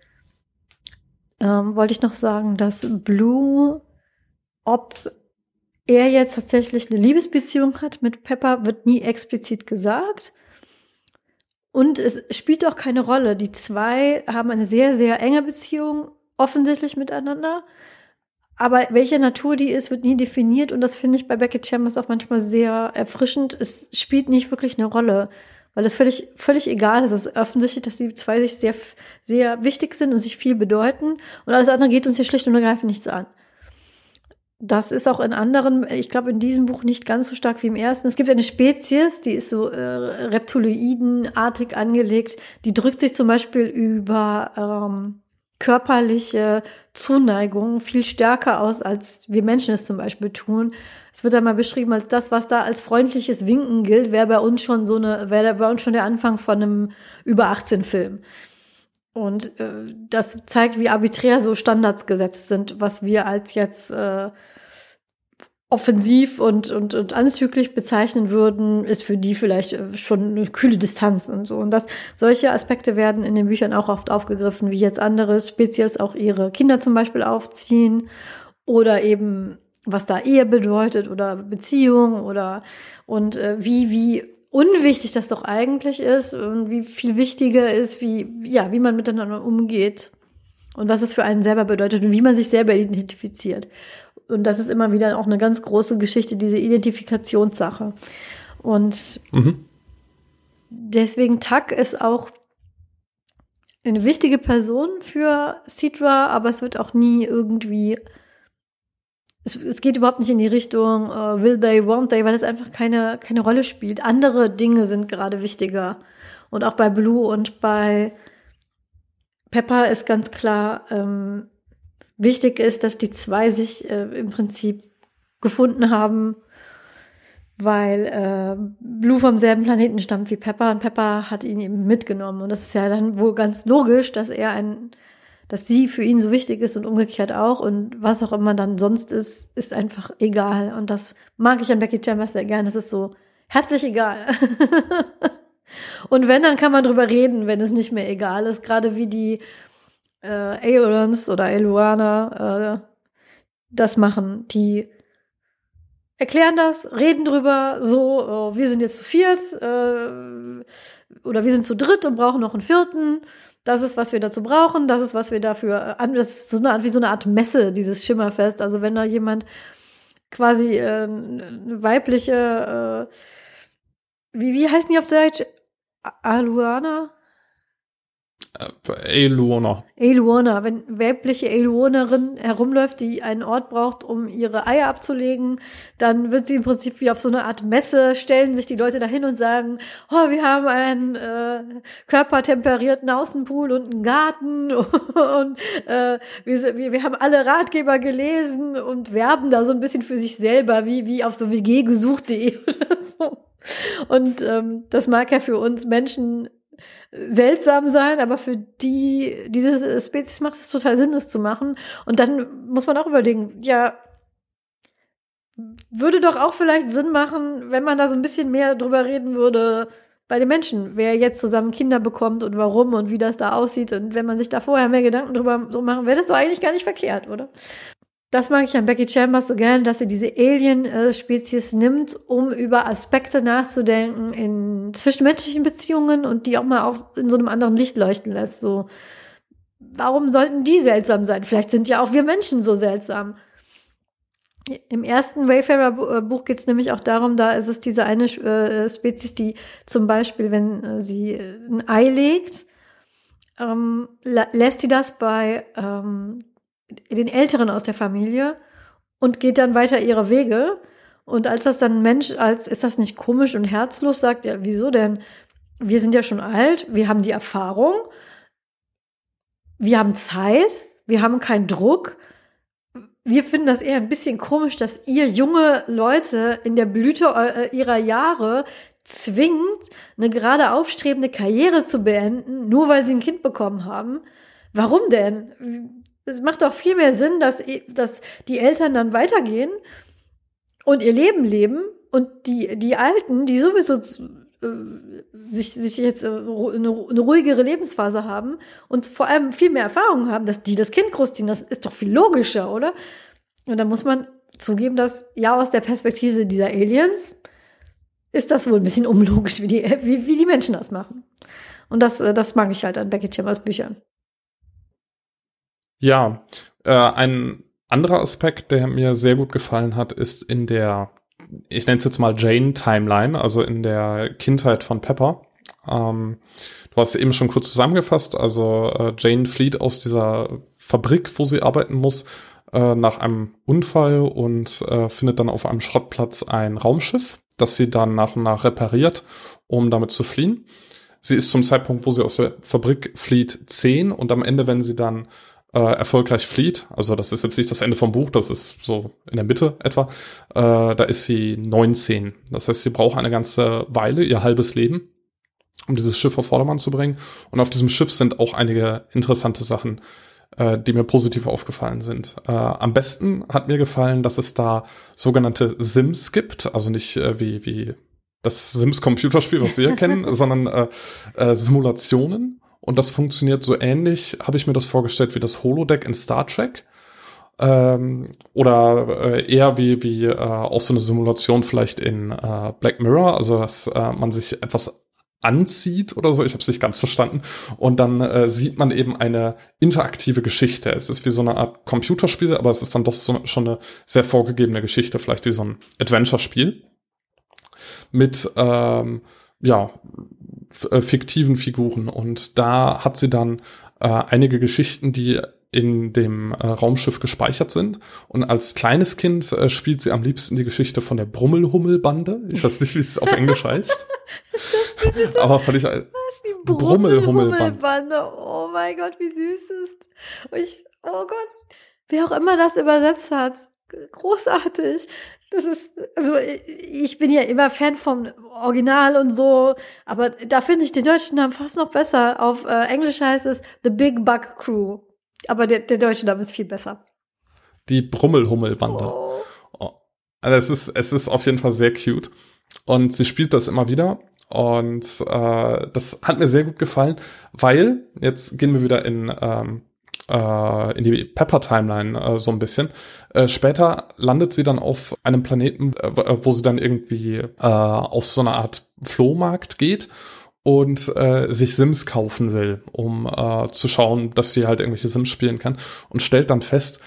ähm, wollte ich noch sagen, dass Blue, ob er jetzt tatsächlich eine Liebesbeziehung hat mit Pepper, wird nie explizit gesagt. Und es spielt auch keine Rolle. Die zwei haben eine sehr, sehr enge Beziehung, offensichtlich miteinander. Aber welche Natur die ist, wird nie definiert. Und das finde ich bei Beckett Chambers auch manchmal sehr erfrischend. Es spielt nicht wirklich eine Rolle, weil es völlig, völlig egal ist. Es ist offensichtlich, dass die zwei sich sehr, sehr wichtig sind und sich viel bedeuten. Und alles andere geht uns hier schlicht und ergreifend nichts an. Das ist auch in anderen, ich glaube in diesem Buch nicht ganz so stark wie im ersten. Es gibt eine Spezies, die ist so äh, Reptiloidenartig angelegt. Die drückt sich zum Beispiel über ähm, körperliche Zuneigung viel stärker aus, als wir Menschen es zum Beispiel tun. Es wird einmal beschrieben als das, was da als freundliches Winken gilt, wäre bei uns schon so eine, wäre bei uns schon der Anfang von einem über 18 Film. Und äh, das zeigt, wie arbiträr so Standards gesetzt sind, was wir als jetzt äh, offensiv und, und, und anzüglich bezeichnen würden, ist für die vielleicht äh, schon eine kühle Distanz und so. Und das, solche Aspekte werden in den Büchern auch oft aufgegriffen, wie jetzt andere Spezies auch ihre Kinder zum Beispiel aufziehen oder eben was da Ehe bedeutet oder Beziehung oder und äh, wie, wie unwichtig das doch eigentlich ist und wie viel wichtiger ist, wie, ja, wie man miteinander umgeht und was es für einen selber bedeutet und wie man sich selber identifiziert. Und das ist immer wieder auch eine ganz große Geschichte, diese Identifikationssache. Und mhm. deswegen Tuck ist auch eine wichtige Person für Citra, aber es wird auch nie irgendwie es, es geht überhaupt nicht in die Richtung uh, will they, won't they, weil es einfach keine, keine Rolle spielt. Andere Dinge sind gerade wichtiger. Und auch bei Blue und bei Pepper ist ganz klar, ähm, wichtig ist, dass die zwei sich äh, im Prinzip gefunden haben, weil äh, Blue vom selben Planeten stammt wie Pepper und Pepper hat ihn eben mitgenommen. Und das ist ja dann wohl ganz logisch, dass er ein dass sie für ihn so wichtig ist und umgekehrt auch und was auch immer dann sonst ist, ist einfach egal. Und das mag ich an Becky Chambers sehr gern. Es ist so herzlich egal. [LAUGHS] und wenn, dann kann man drüber reden, wenn es nicht mehr egal ist. Gerade wie die äh, Aelons oder Eluana äh, das machen. Die erklären das, reden drüber, so, oh, wir sind jetzt zu viert äh, oder wir sind zu dritt und brauchen noch einen vierten. Das ist, was wir dazu brauchen, das ist, was wir dafür, äh, das ist so eine Art, wie so eine Art Messe, dieses Schimmerfest. Also wenn da jemand quasi äh, eine weibliche, äh, wie, wie heißen die auf Deutsch? Aluana? Eluona. Eluona, wenn weibliche Eluonerin herumläuft, die einen Ort braucht, um ihre Eier abzulegen, dann wird sie im Prinzip wie auf so eine Art Messe, stellen sich die Leute dahin und sagen, oh, wir haben einen äh, körpertemperierten Außenpool und einen Garten [LAUGHS] und äh, wir, wir, haben alle Ratgeber gelesen und werben da so ein bisschen für sich selber, wie, wie auf so wggesucht.de [LAUGHS] oder so. Und ähm, das mag ja für uns Menschen seltsam sein, aber für die, diese Spezies macht es total Sinn, das zu machen. Und dann muss man auch überlegen, ja, würde doch auch vielleicht Sinn machen, wenn man da so ein bisschen mehr drüber reden würde bei den Menschen, wer jetzt zusammen Kinder bekommt und warum und wie das da aussieht. Und wenn man sich da vorher mehr Gedanken drüber so machen, wäre das doch eigentlich gar nicht verkehrt, oder? Das mag ich an Becky Chambers so gern, dass sie diese Alien-Spezies nimmt, um über Aspekte nachzudenken in zwischenmenschlichen Beziehungen und die auch mal auch in so einem anderen Licht leuchten lässt. So, warum sollten die seltsam sein? Vielleicht sind ja auch wir Menschen so seltsam. Im ersten Wayfarer-Buch geht es nämlich auch darum, da ist es diese eine äh, Spezies, die zum Beispiel, wenn äh, sie ein Ei legt, ähm, lässt sie das bei ähm, den Älteren aus der Familie und geht dann weiter ihre Wege. Und als das dann Mensch, als ist das nicht komisch und herzlos, sagt er, wieso denn? Wir sind ja schon alt, wir haben die Erfahrung, wir haben Zeit, wir haben keinen Druck. Wir finden das eher ein bisschen komisch, dass ihr junge Leute in der Blüte äh, ihrer Jahre zwingt, eine gerade aufstrebende Karriere zu beenden, nur weil sie ein Kind bekommen haben. Warum denn? Es macht doch viel mehr Sinn, dass, dass die Eltern dann weitergehen und ihr Leben leben und die, die Alten, die sowieso äh, sich, sich jetzt äh, eine, eine ruhigere Lebensphase haben und vor allem viel mehr Erfahrung haben, dass die das Kind großziehen, das ist doch viel logischer, oder? Und da muss man zugeben, dass ja aus der Perspektive dieser Aliens ist das wohl ein bisschen unlogisch, wie die, wie, wie die Menschen das machen. Und das, äh, das mag ich halt an Becky Chambers Büchern. Ja, äh, ein anderer Aspekt, der mir sehr gut gefallen hat, ist in der, ich nenne es jetzt mal Jane-Timeline, also in der Kindheit von Pepper. Ähm, du hast eben schon kurz zusammengefasst, also äh, Jane flieht aus dieser Fabrik, wo sie arbeiten muss, äh, nach einem Unfall und äh, findet dann auf einem Schrottplatz ein Raumschiff, das sie dann nach und nach repariert, um damit zu fliehen. Sie ist zum Zeitpunkt, wo sie aus der Fabrik flieht, zehn und am Ende, wenn sie dann äh, erfolgreich flieht, also das ist jetzt nicht das Ende vom Buch, das ist so in der Mitte etwa, äh, da ist sie 19. Das heißt, sie braucht eine ganze Weile, ihr halbes Leben, um dieses Schiff auf Vordermann zu bringen. Und auf diesem Schiff sind auch einige interessante Sachen, äh, die mir positiv aufgefallen sind. Äh, am besten hat mir gefallen, dass es da sogenannte Sims gibt, also nicht äh, wie, wie das Sims-Computerspiel, was wir [LAUGHS] kennen, sondern äh, äh, Simulationen und das funktioniert so ähnlich, habe ich mir das vorgestellt, wie das Holodeck in Star Trek. Ähm, oder äh, eher wie, wie äh, auch so eine Simulation vielleicht in äh, Black Mirror, also dass äh, man sich etwas anzieht oder so, ich habe es nicht ganz verstanden. Und dann äh, sieht man eben eine interaktive Geschichte. Es ist wie so eine Art Computerspiel, aber es ist dann doch so, schon eine sehr vorgegebene Geschichte, vielleicht wie so ein Adventure-Spiel. Mit ähm, ja, äh, fiktiven Figuren. Und da hat sie dann äh, einige Geschichten, die in dem äh, Raumschiff gespeichert sind. Und als kleines Kind äh, spielt sie am liebsten die Geschichte von der Brummelhummelbande. Ich weiß nicht, wie es auf Englisch heißt. [LAUGHS] Aber fand ich Was, die Brummelhummelbande. Oh mein Gott, wie süß ist. Ich, oh Gott. Wer auch immer das übersetzt hat. Großartig. Das ist, also ich bin ja immer Fan vom Original und so, aber da finde ich den deutschen Namen fast noch besser. Auf äh, Englisch heißt es The Big Bug Crew. Aber der, der deutsche Name ist viel besser. Die Brummelhummelbande. Oh. oh. Also es ist, es ist auf jeden Fall sehr cute. Und sie spielt das immer wieder. Und äh, das hat mir sehr gut gefallen, weil, jetzt gehen wir wieder in, ähm, äh, in die Pepper-Timeline äh, so ein bisschen. Äh, später landet sie dann auf einem Planeten, äh, wo sie dann irgendwie äh, auf so eine Art Flohmarkt geht und äh, sich Sims kaufen will, um äh, zu schauen, dass sie halt irgendwelche Sims spielen kann und stellt dann fest,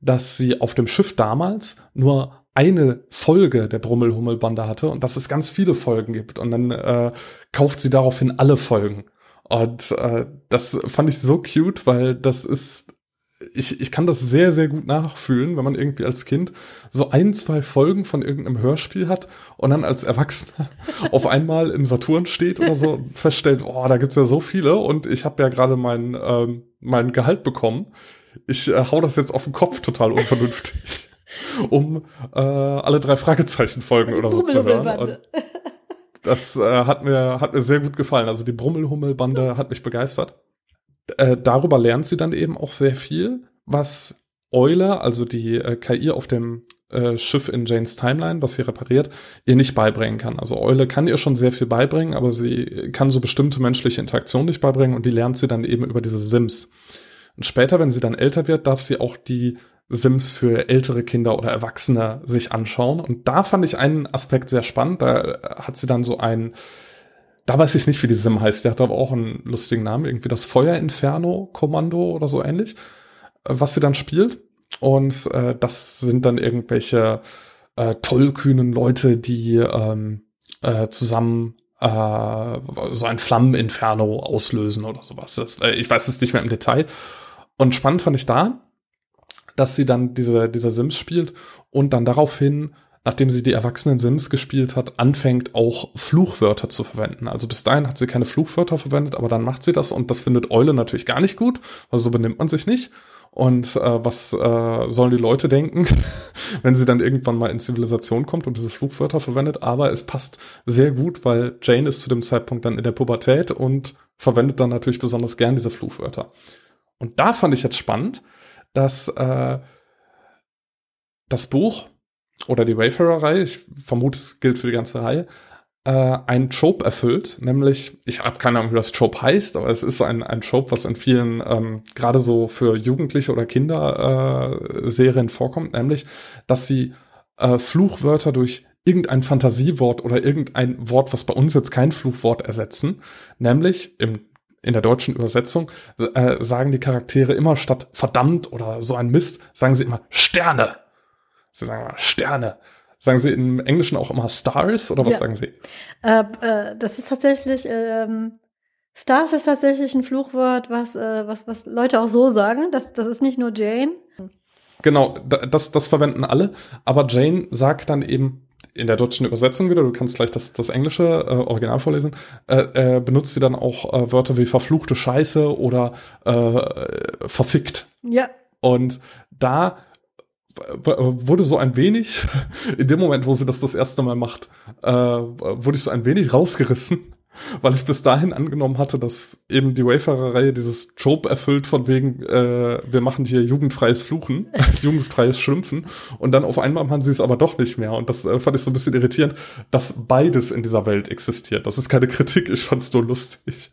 dass sie auf dem Schiff damals nur eine Folge der Brummelhummelbande hatte und dass es ganz viele Folgen gibt. Und dann äh, kauft sie daraufhin alle Folgen. Und äh, das fand ich so cute, weil das ist, ich, ich kann das sehr, sehr gut nachfühlen, wenn man irgendwie als Kind so ein, zwei Folgen von irgendeinem Hörspiel hat und dann als Erwachsener [LAUGHS] auf einmal im Saturn steht oder so und feststellt, oh, da gibt's ja so viele und ich habe ja gerade mein, ähm, mein Gehalt bekommen. Ich äh, hau das jetzt auf den Kopf total unvernünftig [LAUGHS] um äh, alle drei Fragezeichen Folgen oder so zu hören. Und das äh, hat mir hat mir sehr gut gefallen. Also die Brummelhummelbande hat mich begeistert. Äh, darüber lernt sie dann eben auch sehr viel, was Eule, also die äh, KI auf dem äh, Schiff in Janes Timeline, was sie repariert, ihr nicht beibringen kann. Also Eule kann ihr schon sehr viel beibringen, aber sie kann so bestimmte menschliche Interaktionen nicht beibringen und die lernt sie dann eben über diese Sims. Und später, wenn sie dann älter wird, darf sie auch die Sims für ältere Kinder oder Erwachsene sich anschauen. Und da fand ich einen Aspekt sehr spannend. Da hat sie dann so ein, da weiß ich nicht, wie die Sim heißt. Der hat aber auch einen lustigen Namen, irgendwie das Feuer-Inferno-Kommando oder so ähnlich, was sie dann spielt. Und äh, das sind dann irgendwelche äh, tollkühnen Leute, die ähm, äh, zusammen äh, so ein Flammeninferno auslösen oder sowas. Das, äh, ich weiß es nicht mehr im Detail. Und spannend fand ich da, dass sie dann diese, dieser Sims spielt und dann daraufhin, nachdem sie die erwachsenen Sims gespielt hat, anfängt auch Fluchwörter zu verwenden. Also bis dahin hat sie keine Fluchwörter verwendet, aber dann macht sie das und das findet Eule natürlich gar nicht gut, also so benimmt man sich nicht. Und äh, was äh, sollen die Leute denken, [LAUGHS] wenn sie dann irgendwann mal in Zivilisation kommt und diese Flugwörter verwendet? Aber es passt sehr gut, weil Jane ist zu dem Zeitpunkt dann in der Pubertät und verwendet dann natürlich besonders gern diese Flugwörter. Und da fand ich jetzt spannend, dass äh, das Buch oder die Wayfarer-Reihe, ich vermute, es gilt für die ganze Reihe, äh, ein Trope erfüllt, nämlich, ich habe keine Ahnung, wie das Trope heißt, aber es ist ein, ein Trope, was in vielen, ähm, gerade so für Jugendliche oder Kinder äh, Serien vorkommt, nämlich, dass sie äh, Fluchwörter durch irgendein Fantasiewort oder irgendein Wort, was bei uns jetzt kein Fluchwort ersetzen, nämlich im in der deutschen Übersetzung äh, sagen die Charaktere immer statt verdammt oder so ein Mist, sagen sie immer Sterne. Sie sagen immer Sterne. Sagen Sie im Englischen auch immer Stars oder was ja. sagen Sie? Äh, äh, das ist tatsächlich, ähm, Stars ist tatsächlich ein Fluchwort, was, äh, was, was Leute auch so sagen. Das, das ist nicht nur Jane. Genau, das, das verwenden alle. Aber Jane sagt dann eben in der deutschen Übersetzung wieder, du kannst gleich das, das englische äh, Original vorlesen, äh, äh, benutzt sie dann auch äh, Wörter wie verfluchte Scheiße oder äh, verfickt. Ja. Und da wurde so ein wenig, [LAUGHS] in dem Moment, wo sie das das erste Mal macht, äh, wurde ich so ein wenig rausgerissen weil ich bis dahin angenommen hatte, dass eben die Wayfarer-Reihe dieses Trope erfüllt von wegen, äh, wir machen hier jugendfreies Fluchen, [LAUGHS] jugendfreies Schimpfen und dann auf einmal machen sie es aber doch nicht mehr und das äh, fand ich so ein bisschen irritierend, dass beides in dieser Welt existiert. Das ist keine Kritik, ich fand's nur lustig.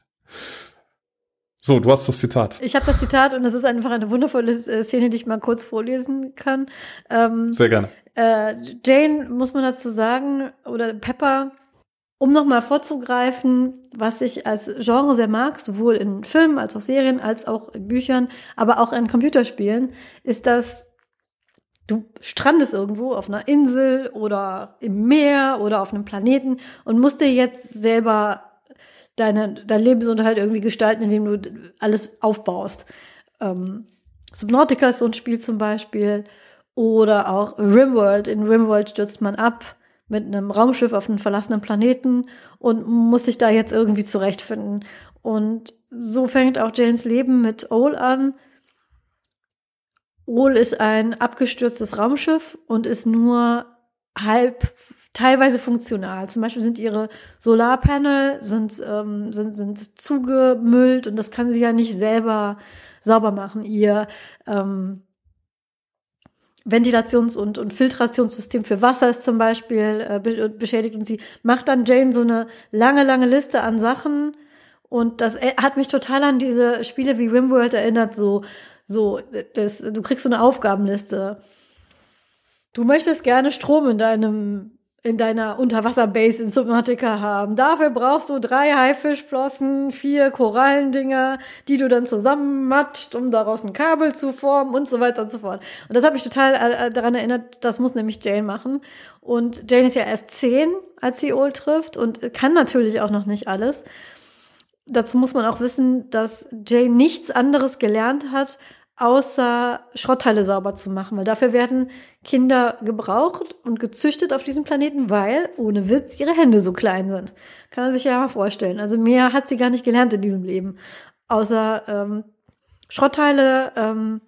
So, du hast das Zitat. Ich habe das Zitat und das ist einfach eine wundervolle äh, Szene, die ich mal kurz vorlesen kann. Ähm, Sehr gerne. Äh, Jane, muss man dazu sagen, oder Pepper um nochmal vorzugreifen, was ich als Genre sehr mag, sowohl in Filmen als auch Serien, als auch in Büchern, aber auch in Computerspielen, ist, dass du strandest irgendwo auf einer Insel oder im Meer oder auf einem Planeten und musst dir jetzt selber deine, dein Lebensunterhalt irgendwie gestalten, indem du alles aufbaust. Ähm, Subnautica ist so ein Spiel zum Beispiel. Oder auch Rimworld. In Rimworld stürzt man ab mit einem Raumschiff auf einem verlassenen Planeten und muss sich da jetzt irgendwie zurechtfinden. Und so fängt auch Janes Leben mit Ol an. Ol ist ein abgestürztes Raumschiff und ist nur halb teilweise funktional. Zum Beispiel sind ihre Solarpanel sind, ähm, sind, sind zugemüllt und das kann sie ja nicht selber sauber machen. Ihr ähm, Ventilations- und, und Filtrationssystem für Wasser ist zum Beispiel äh, be beschädigt und sie macht dann Jane so eine lange, lange Liste an Sachen und das äh, hat mich total an diese Spiele wie Rimworld erinnert, so, so, das, du kriegst so eine Aufgabenliste. Du möchtest gerne Strom in deinem in deiner Unterwasserbase in Subnautica haben. Dafür brauchst du drei Haifischflossen, vier Korallendinger, die du dann zusammenmatscht, um daraus ein Kabel zu formen und so weiter und so fort. Und das hat mich total äh, daran erinnert, das muss nämlich Jane machen. Und Jane ist ja erst zehn, als sie Old trifft und kann natürlich auch noch nicht alles. Dazu muss man auch wissen, dass Jane nichts anderes gelernt hat, außer Schrottteile sauber zu machen, weil dafür werden Kinder gebraucht und gezüchtet auf diesem Planeten, weil, ohne Witz, ihre Hände so klein sind. Kann man sich ja mal vorstellen. Also mehr hat sie gar nicht gelernt in diesem Leben, außer ähm, Schrottteile ähm,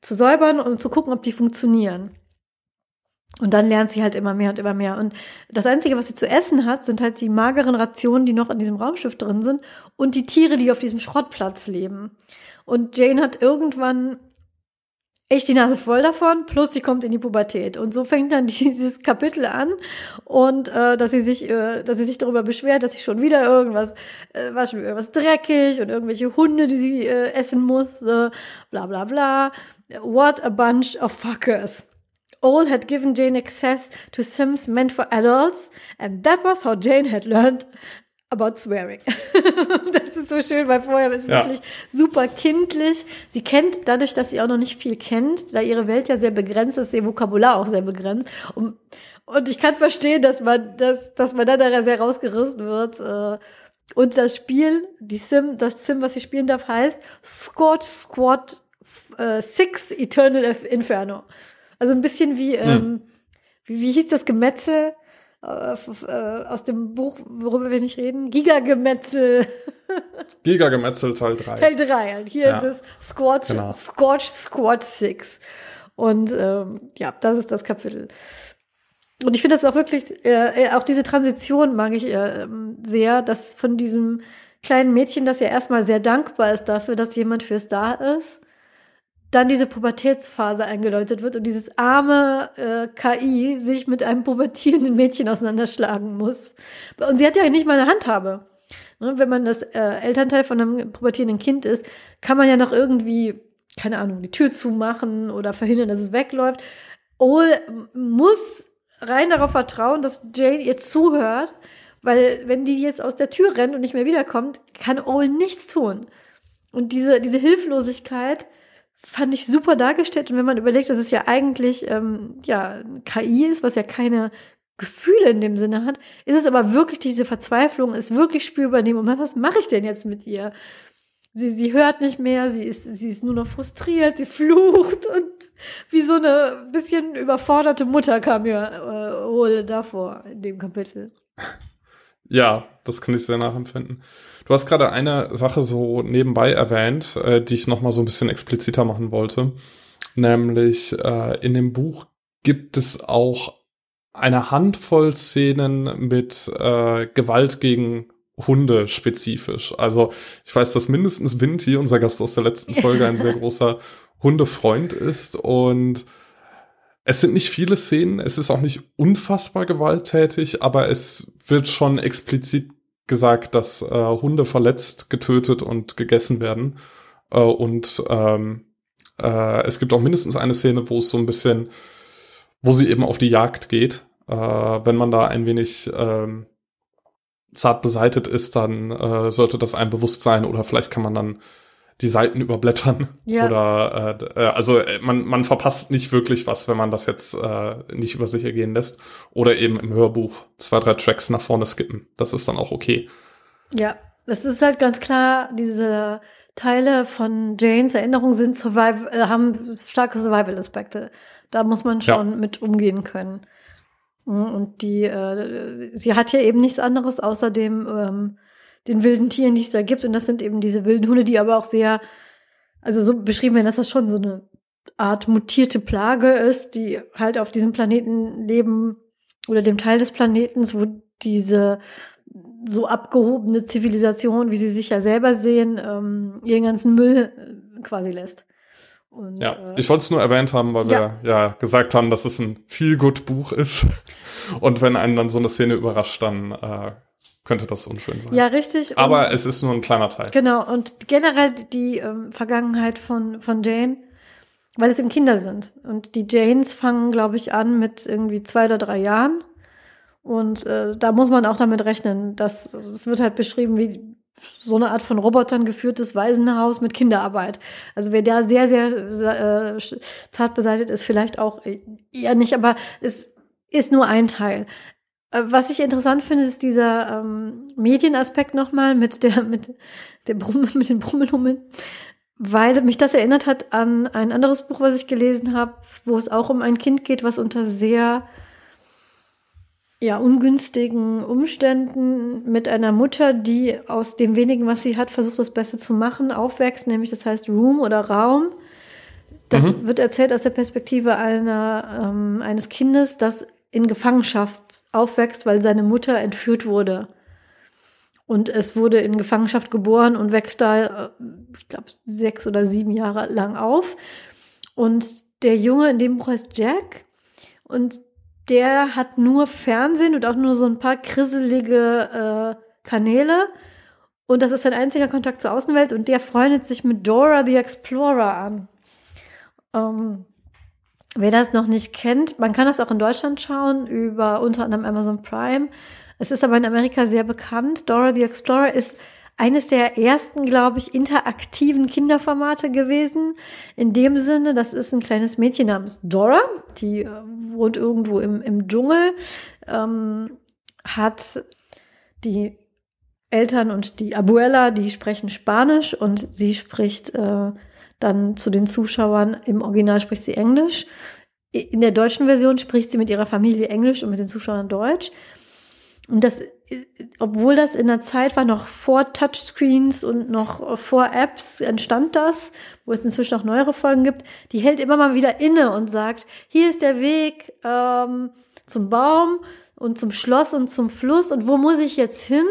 zu säubern und zu gucken, ob die funktionieren. Und dann lernt sie halt immer mehr und immer mehr. Und das Einzige, was sie zu essen hat, sind halt die mageren Rationen, die noch in diesem Raumschiff drin sind und die Tiere, die auf diesem Schrottplatz leben. Und Jane hat irgendwann echt die Nase voll davon, plus sie kommt in die Pubertät. Und so fängt dann [LAUGHS] dieses Kapitel an und äh, dass sie sich, äh, dass sie sich darüber beschwert, dass sie schon wieder irgendwas, äh, war schon irgendwas dreckig und irgendwelche Hunde, die sie äh, essen musste, bla bla bla. What a bunch of fuckers. All had given Jane access to Sims meant for adults, and that was how Jane had learned about swearing. [LAUGHS] das ist so schön, weil vorher ist es ja. wirklich super kindlich. Sie kennt dadurch, dass sie auch noch nicht viel kennt, da ihre Welt ja sehr begrenzt ist, ihr Vokabular auch sehr begrenzt. Und, und ich kann verstehen, dass man, dass, dass man da sehr rausgerissen wird. Äh, und das Spiel, die Sim, das Sim, was sie spielen darf, heißt Squad Squad äh, Six Eternal Inferno. Also ein bisschen wie, hm. ähm, wie, wie hieß das Gemetzel? Äh, äh, aus dem Buch, worüber wir nicht reden, Gigagemetzel. [LAUGHS] Gigagemetzel Teil 3. Teil 3. Und hier ja. ist es Scorch, genau. Scorch Squad 6. Und ähm, ja, das ist das Kapitel. Und ich finde das auch wirklich, äh, äh, auch diese Transition mag ich äh, sehr, dass von diesem kleinen Mädchen, das ja erstmal sehr dankbar ist dafür, dass jemand fürs da ist, dann diese Pubertätsphase eingeläutet wird und dieses arme äh, KI sich mit einem pubertierenden Mädchen auseinanderschlagen muss. Und sie hat ja nicht mal eine Handhabe. Ne, wenn man das äh, Elternteil von einem pubertierenden Kind ist, kann man ja noch irgendwie, keine Ahnung, die Tür zumachen oder verhindern, dass es wegläuft. Ole muss rein darauf vertrauen, dass Jane ihr zuhört, weil wenn die jetzt aus der Tür rennt und nicht mehr wiederkommt, kann Ole nichts tun. Und diese, diese Hilflosigkeit, fand ich super dargestellt. Und wenn man überlegt, dass es ja eigentlich ähm, ja KI ist, was ja keine Gefühle in dem Sinne hat, ist es aber wirklich diese Verzweiflung, ist wirklich spürbar in dem Moment, was mache ich denn jetzt mit ihr? Sie, sie hört nicht mehr, sie ist, sie ist nur noch frustriert, sie flucht und wie so eine bisschen überforderte Mutter kam mir äh, Ole davor in dem Kapitel. Ja, das kann ich sehr nachempfinden. Du hast gerade eine Sache so nebenbei erwähnt, äh, die ich noch mal so ein bisschen expliziter machen wollte. Nämlich äh, in dem Buch gibt es auch eine Handvoll Szenen mit äh, Gewalt gegen Hunde spezifisch. Also ich weiß, dass mindestens Vinti, unser Gast aus der letzten [LAUGHS] Folge, ein sehr großer Hundefreund ist und es sind nicht viele Szenen, es ist auch nicht unfassbar gewalttätig, aber es wird schon explizit gesagt, dass äh, Hunde verletzt, getötet und gegessen werden. Äh, und ähm, äh, es gibt auch mindestens eine Szene, wo es so ein bisschen, wo sie eben auf die Jagd geht. Äh, wenn man da ein wenig ähm, zart beseitet ist, dann äh, sollte das einem bewusst sein oder vielleicht kann man dann die Seiten überblättern. Ja. Oder äh, äh also äh, man, man verpasst nicht wirklich was, wenn man das jetzt äh, nicht über sich ergehen lässt. Oder eben im Hörbuch zwei, drei Tracks nach vorne skippen. Das ist dann auch okay. Ja, es ist halt ganz klar, diese Teile von Janes Erinnerung sind Survival, äh, haben starke Survival-Aspekte. Da muss man schon ja. mit umgehen können. Mhm, und die, äh, sie hat ja eben nichts anderes außer dem ähm, den wilden Tieren, die es da gibt. Und das sind eben diese wilden Hunde, die aber auch sehr, also so beschrieben werden, dass das schon so eine Art mutierte Plage ist, die halt auf diesem Planeten leben oder dem Teil des Planetens, wo diese so abgehobene Zivilisation, wie sie sich ja selber sehen, ähm, ihren ganzen Müll äh, quasi lässt. Und, ja, äh, ich wollte es nur erwähnt haben, weil ja. wir ja gesagt haben, dass es ein viel gut Buch ist. Und wenn einen dann so eine Szene überrascht, dann äh, könnte das unschön sein. Ja, richtig. Aber es ist nur ein kleiner Teil. Genau. Und generell die ähm, Vergangenheit von, von Jane, weil es eben Kinder sind. Und die Janes fangen, glaube ich, an mit irgendwie zwei oder drei Jahren. Und äh, da muss man auch damit rechnen, dass es wird halt beschrieben, wie so eine Art von Robotern geführtes Waisenhaus mit Kinderarbeit. Also wer da sehr, sehr äh, zart beseitigt ist, vielleicht auch eher nicht, aber es ist nur ein Teil. Äh, was ich interessant finde, ist dieser ähm, Medienaspekt nochmal mit der, mit der Brumme, [LAUGHS] mit den Brummelhummeln, weil mich das erinnert hat an ein anderes Buch, was ich gelesen habe, wo es auch um ein Kind geht, was unter sehr ja, ungünstigen Umständen mit einer Mutter, die aus dem wenigen, was sie hat, versucht, das Beste zu machen, aufwächst, nämlich das heißt Room oder Raum. Das mhm. wird erzählt aus der Perspektive einer, ähm, eines Kindes, das in Gefangenschaft aufwächst, weil seine Mutter entführt wurde. Und es wurde in Gefangenschaft geboren und wächst da, äh, ich glaube, sechs oder sieben Jahre lang auf. Und der Junge in dem Buch heißt Jack. Und der hat nur Fernsehen und auch nur so ein paar krisselige äh, Kanäle. Und das ist sein einziger Kontakt zur Außenwelt. Und der freundet sich mit Dora the Explorer an. Ähm, wer das noch nicht kennt, man kann das auch in Deutschland schauen über unter anderem Amazon Prime. Es ist aber in Amerika sehr bekannt. Dora the Explorer ist eines der ersten, glaube ich, interaktiven Kinderformate gewesen. In dem Sinne, das ist ein kleines Mädchen namens Dora, die äh, wohnt irgendwo im, im Dschungel, ähm, hat die Eltern und die Abuela, die sprechen Spanisch und sie spricht äh, dann zu den Zuschauern, im Original spricht sie Englisch. In der deutschen Version spricht sie mit ihrer Familie Englisch und mit den Zuschauern Deutsch. Und das, obwohl das in der Zeit war, noch vor Touchscreens und noch vor Apps entstand das, wo es inzwischen auch neuere Folgen gibt, die hält immer mal wieder inne und sagt, hier ist der Weg ähm, zum Baum und zum Schloss und zum Fluss und wo muss ich jetzt hin?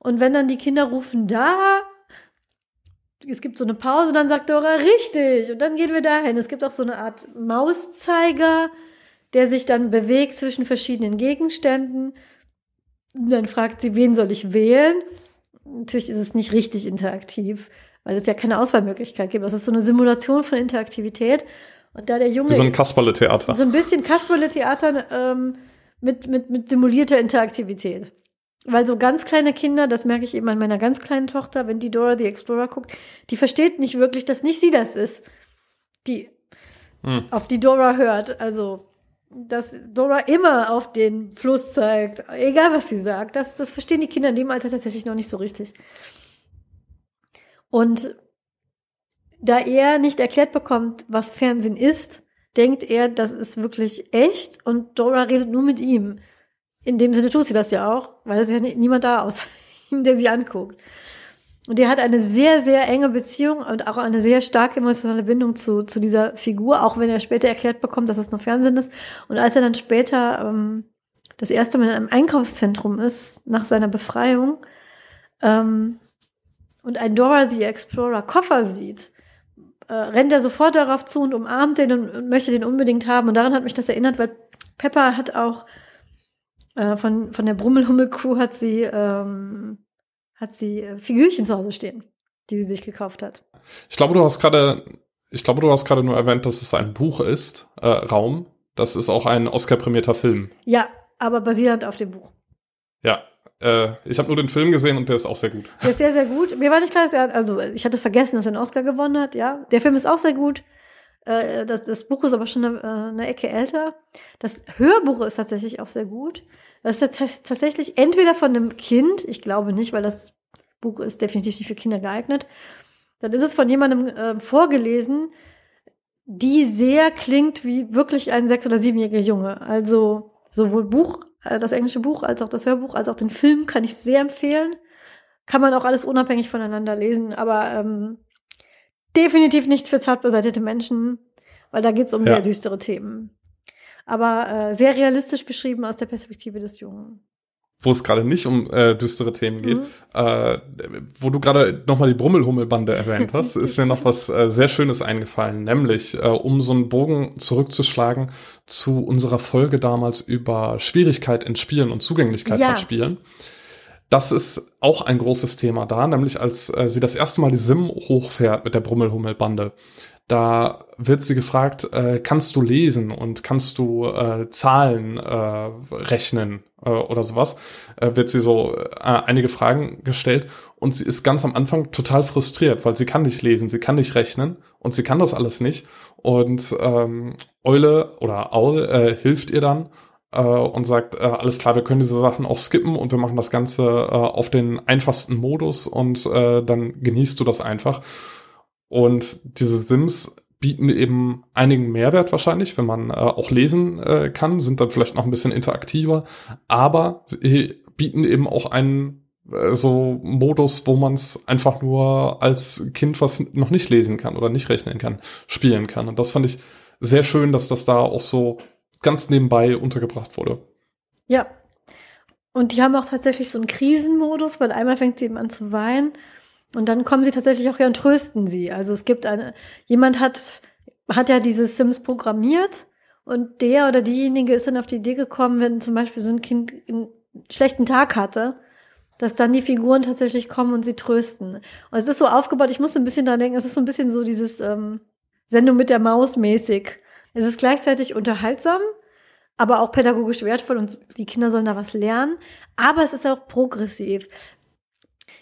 Und wenn dann die Kinder rufen, da, es gibt so eine Pause, dann sagt Dora, richtig, und dann gehen wir dahin. Es gibt auch so eine Art Mauszeiger, der sich dann bewegt zwischen verschiedenen Gegenständen dann fragt sie, wen soll ich wählen? Natürlich ist es nicht richtig interaktiv, weil es ja keine Auswahlmöglichkeit gibt. Das ist so eine Simulation von Interaktivität. Und da der Junge. Wie so ein Kasperle-Theater. So ein bisschen Kasperle-Theater ähm, mit, mit, mit simulierter Interaktivität. Weil so ganz kleine Kinder, das merke ich eben an meiner ganz kleinen Tochter, wenn die Dora the Explorer guckt, die versteht nicht wirklich, dass nicht sie das ist, die hm. auf die Dora hört. Also dass Dora immer auf den Fluss zeigt, egal was sie sagt. Das, das verstehen die Kinder in dem Alter tatsächlich noch nicht so richtig. Und da er nicht erklärt bekommt, was Fernsehen ist, denkt er, das ist wirklich echt und Dora redet nur mit ihm. In dem Sinne tut sie das ja auch, weil es ja niemand da außer [LAUGHS] ihm, der sie anguckt. Und er hat eine sehr, sehr enge Beziehung und auch eine sehr starke emotionale Bindung zu, zu dieser Figur, auch wenn er später erklärt bekommt, dass es nur Fernsehen ist. Und als er dann später ähm, das erste Mal in einem Einkaufszentrum ist, nach seiner Befreiung, ähm, und ein Dora the Explorer Koffer sieht, äh, rennt er sofort darauf zu und umarmt den und, und, möchte den unbedingt haben. Und daran hat mich das erinnert, weil Pepper hat auch äh, von, von der Brummelhummel-Crew hat sie ähm, hat sie äh, Figürchen zu Hause stehen, die sie sich gekauft hat. Ich glaube, du hast gerade, ich glaube, du hast gerade nur erwähnt, dass es ein Buch ist, äh, Raum. Das ist auch ein Oscar-prämierter Film. Ja, aber basierend auf dem Buch. Ja, äh, ich habe nur den Film gesehen und der ist auch sehr gut. Der ist sehr, sehr gut. Mir war nicht klar, dass er, also ich hatte vergessen, dass er einen Oscar gewonnen hat, ja. Der Film ist auch sehr gut. Äh, das, das Buch ist aber schon eine, äh, eine Ecke älter. Das Hörbuch ist tatsächlich auch sehr gut. Das ist tatsächlich entweder von einem Kind, ich glaube nicht, weil das Buch ist definitiv nicht für Kinder geeignet. Dann ist es von jemandem äh, vorgelesen, die sehr klingt wie wirklich ein sechs- oder siebenjähriger Junge. Also sowohl Buch, äh, das englische Buch, als auch das Hörbuch, als auch den Film kann ich sehr empfehlen. Kann man auch alles unabhängig voneinander lesen, aber ähm, definitiv nichts für zart beseitete Menschen, weil da geht es um ja. sehr düstere Themen aber äh, sehr realistisch beschrieben aus der Perspektive des Jungen. wo es gerade nicht um äh, düstere Themen geht, mhm. äh, wo du gerade nochmal die Brummelhummelbande erwähnt hast, [LAUGHS] ist mir noch was äh, sehr Schönes eingefallen, nämlich äh, um so einen Bogen zurückzuschlagen zu unserer Folge damals über Schwierigkeit in Spielen und Zugänglichkeit ja. von Spielen. Das ist auch ein großes Thema da, nämlich als äh, sie das erste Mal die Sim hochfährt mit der Brummelhummelbande. Da wird sie gefragt, äh, kannst du lesen und kannst du äh, Zahlen äh, rechnen äh, oder sowas? Äh, wird sie so äh, einige Fragen gestellt und sie ist ganz am Anfang total frustriert, weil sie kann nicht lesen, sie kann nicht rechnen und sie kann das alles nicht. Und ähm, Eule oder Aul äh, hilft ihr dann äh, und sagt, äh, alles klar, wir können diese Sachen auch skippen und wir machen das Ganze äh, auf den einfachsten Modus und äh, dann genießt du das einfach. Und diese Sims bieten eben einigen Mehrwert wahrscheinlich, wenn man äh, auch lesen äh, kann, sind dann vielleicht noch ein bisschen interaktiver, aber sie bieten eben auch einen äh, so Modus, wo man es einfach nur als Kind, was noch nicht lesen kann oder nicht rechnen kann, spielen kann. Und das fand ich sehr schön, dass das da auch so ganz nebenbei untergebracht wurde. Ja. Und die haben auch tatsächlich so einen Krisenmodus, weil einmal fängt sie eben an zu weinen und dann kommen sie tatsächlich auch her und trösten sie. Also es gibt eine, jemand hat, hat ja diese Sims programmiert und der oder diejenige ist dann auf die Idee gekommen, wenn zum Beispiel so ein Kind einen schlechten Tag hatte, dass dann die Figuren tatsächlich kommen und sie trösten. Und es ist so aufgebaut, ich muss ein bisschen dran denken, es ist so ein bisschen so dieses ähm, Sendung mit der Maus mäßig. Es ist gleichzeitig unterhaltsam, aber auch pädagogisch wertvoll und die Kinder sollen da was lernen. Aber es ist auch progressiv.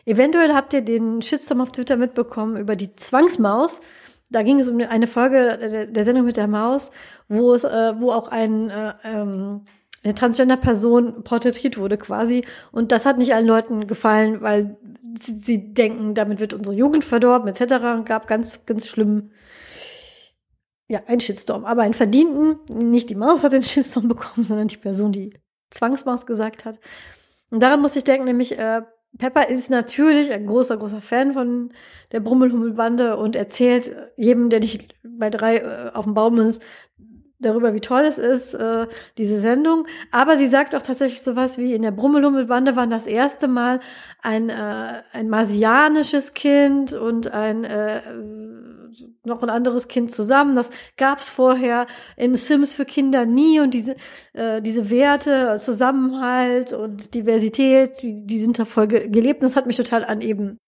Eventuell habt ihr den Shitstorm auf Twitter mitbekommen über die Zwangsmaus. Da ging es um eine Folge der Sendung mit der Maus, wo es, äh, wo auch ein äh, ähm, eine Transgender-Person porträtiert wurde quasi. Und das hat nicht allen Leuten gefallen, weil sie, denken, damit wird unsere Jugend verdorben, etc. Und gab ganz, ganz schlimm, ja, einen Shitstorm. Aber einen verdienten, nicht die Maus hat den Shitstorm [LAUGHS] bekommen, sondern die Person, die Zwangsmaus gesagt hat. Und daran muss ich denken, nämlich äh, Pepper ist natürlich ein großer, großer Fan von der Brummelhummelbande und erzählt jedem, der nicht bei drei äh, auf dem Baum ist, darüber, wie toll es ist, äh, diese Sendung. Aber sie sagt auch tatsächlich sowas wie, in der Brummelhummelbande war das erste Mal ein, äh, ein marsianisches Kind und ein äh, noch ein anderes Kind zusammen. Das gab's vorher in Sims für Kinder nie und diese, äh, diese Werte, Zusammenhalt und Diversität, die, die sind da voll gelebt. Und das hat mich total an eben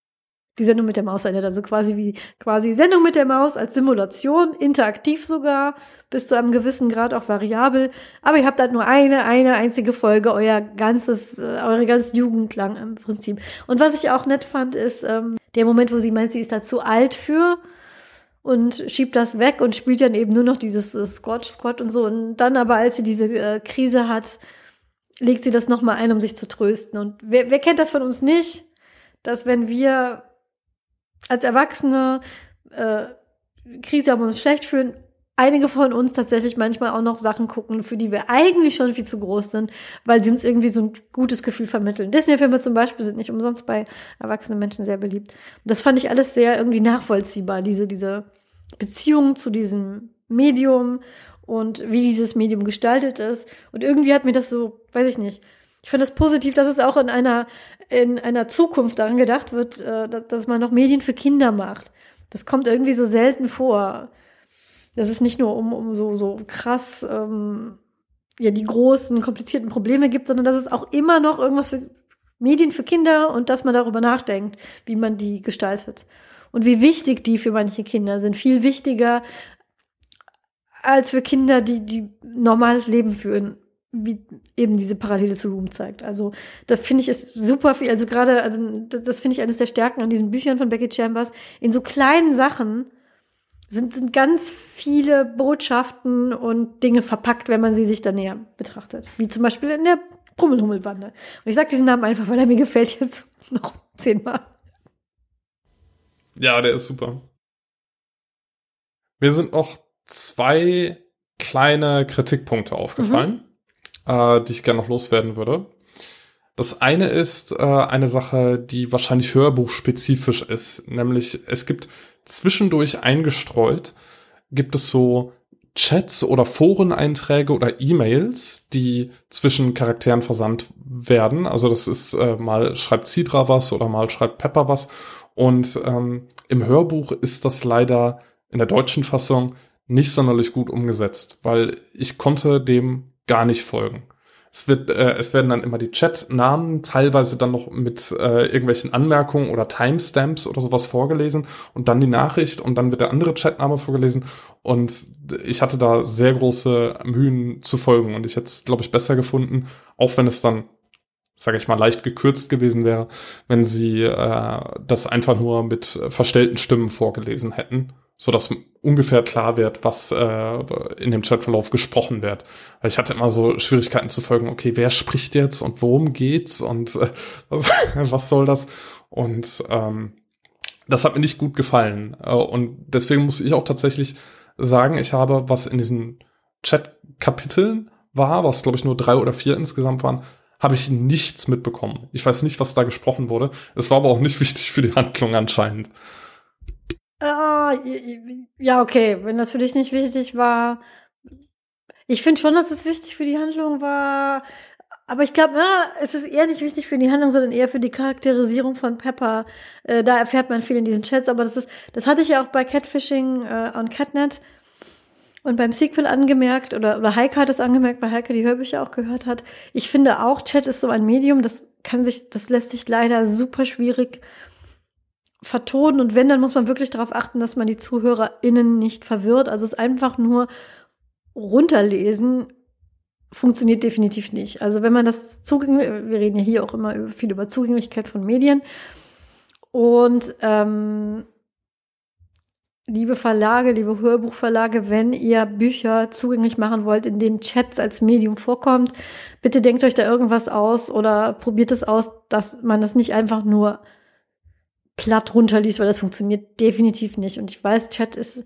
die Sendung mit der Maus erinnert. Also quasi wie quasi Sendung mit der Maus als Simulation, interaktiv sogar, bis zu einem gewissen Grad auch variabel. Aber ihr habt halt nur eine, eine einzige Folge, euer ganzes, äh, eure ganze Jugend lang im Prinzip. Und was ich auch nett fand, ist ähm, der Moment, wo sie meint, sie ist da zu alt für und schiebt das weg und spielt dann eben nur noch dieses äh, Squatch Squat und so. Und dann aber, als sie diese äh, Krise hat, legt sie das nochmal ein, um sich zu trösten. Und wer, wer kennt das von uns nicht, dass wenn wir als Erwachsene äh, Krise haben und uns schlecht fühlen, einige von uns tatsächlich manchmal auch noch Sachen gucken, für die wir eigentlich schon viel zu groß sind, weil sie uns irgendwie so ein gutes Gefühl vermitteln. Disney-Filme zum Beispiel sind nicht umsonst bei erwachsenen Menschen sehr beliebt. Und das fand ich alles sehr irgendwie nachvollziehbar, diese, diese Beziehung zu diesem Medium und wie dieses Medium gestaltet ist. Und irgendwie hat mir das so, weiß ich nicht, ich finde es das positiv, dass es auch in einer, in einer Zukunft daran gedacht wird, äh, dass man noch Medien für Kinder macht. Das kommt irgendwie so selten vor. Dass es nicht nur um, um so, so krass, ähm, ja, die großen, komplizierten Probleme gibt, sondern dass es auch immer noch irgendwas für Medien für Kinder und dass man darüber nachdenkt, wie man die gestaltet und wie wichtig die für manche Kinder sind. Viel wichtiger als für Kinder, die, die normales Leben führen, wie eben diese Parallele zu Room zeigt. Also, da finde ich es super viel. Also gerade, also das finde ich eines der Stärken an diesen Büchern von Becky Chambers. In so kleinen Sachen sind, sind ganz viele Botschaften und Dinge verpackt, wenn man sie sich da näher betrachtet. Wie zum Beispiel in der Brummelhummelbande. Und ich sage diesen Namen einfach, weil er mir gefällt jetzt [LAUGHS] noch zehnmal. Ja, der ist super. Mir sind noch zwei kleine Kritikpunkte aufgefallen, mhm. äh, die ich gerne noch loswerden würde. Das eine ist äh, eine Sache, die wahrscheinlich hörbuchspezifisch ist, nämlich es gibt zwischendurch eingestreut, gibt es so Chats oder Foreneinträge oder E-Mails, die zwischen Charakteren versandt werden. Also das ist äh, mal schreibt Cedra was oder mal schreibt Pepper was. Und ähm, im Hörbuch ist das leider in der deutschen Fassung nicht sonderlich gut umgesetzt, weil ich konnte dem gar nicht folgen. Es wird, äh, es werden dann immer die Chat-Namen teilweise dann noch mit äh, irgendwelchen Anmerkungen oder Timestamps oder sowas vorgelesen und dann die Nachricht und dann wird der andere Chatname vorgelesen und ich hatte da sehr große Mühen zu folgen und ich hätte es, glaube ich, besser gefunden, auch wenn es dann sage ich mal, leicht gekürzt gewesen wäre, wenn sie äh, das einfach nur mit verstellten Stimmen vorgelesen hätten so dass ungefähr klar wird, was äh, in dem Chatverlauf gesprochen wird. Weil ich hatte immer so Schwierigkeiten zu folgen, okay, wer spricht jetzt und worum geht's und äh, [LAUGHS] was, was soll das? Und ähm, das hat mir nicht gut gefallen. Äh, und deswegen muss ich auch tatsächlich sagen, ich habe, was in diesen Chat-Kapiteln war, was glaube ich nur drei oder vier insgesamt waren, habe ich nichts mitbekommen. Ich weiß nicht, was da gesprochen wurde. Es war aber auch nicht [LAUGHS] wichtig für die Handlung anscheinend. Ah, ja, okay, wenn das für dich nicht wichtig war. Ich finde schon, dass es wichtig für die Handlung war. Aber ich glaube, es ist eher nicht wichtig für die Handlung, sondern eher für die Charakterisierung von Pepper. Äh, da erfährt man viel in diesen Chats, aber das ist, das hatte ich ja auch bei Catfishing äh, on Catnet und beim Sequel angemerkt, oder, oder Heike hat es angemerkt, weil Heike die Hörbücher auch gehört hat. Ich finde auch, Chat ist so ein Medium, das kann sich, das lässt sich leider super schwierig vertonen und wenn, dann muss man wirklich darauf achten, dass man die ZuhörerInnen nicht verwirrt. Also es einfach nur runterlesen funktioniert definitiv nicht. Also wenn man das zugänglich, wir reden ja hier auch immer viel über Zugänglichkeit von Medien und ähm, liebe Verlage, liebe Hörbuchverlage, wenn ihr Bücher zugänglich machen wollt, in denen Chats als Medium vorkommt, bitte denkt euch da irgendwas aus oder probiert es aus, dass man das nicht einfach nur platt runterliest, weil das funktioniert definitiv nicht. Und ich weiß, Chat ist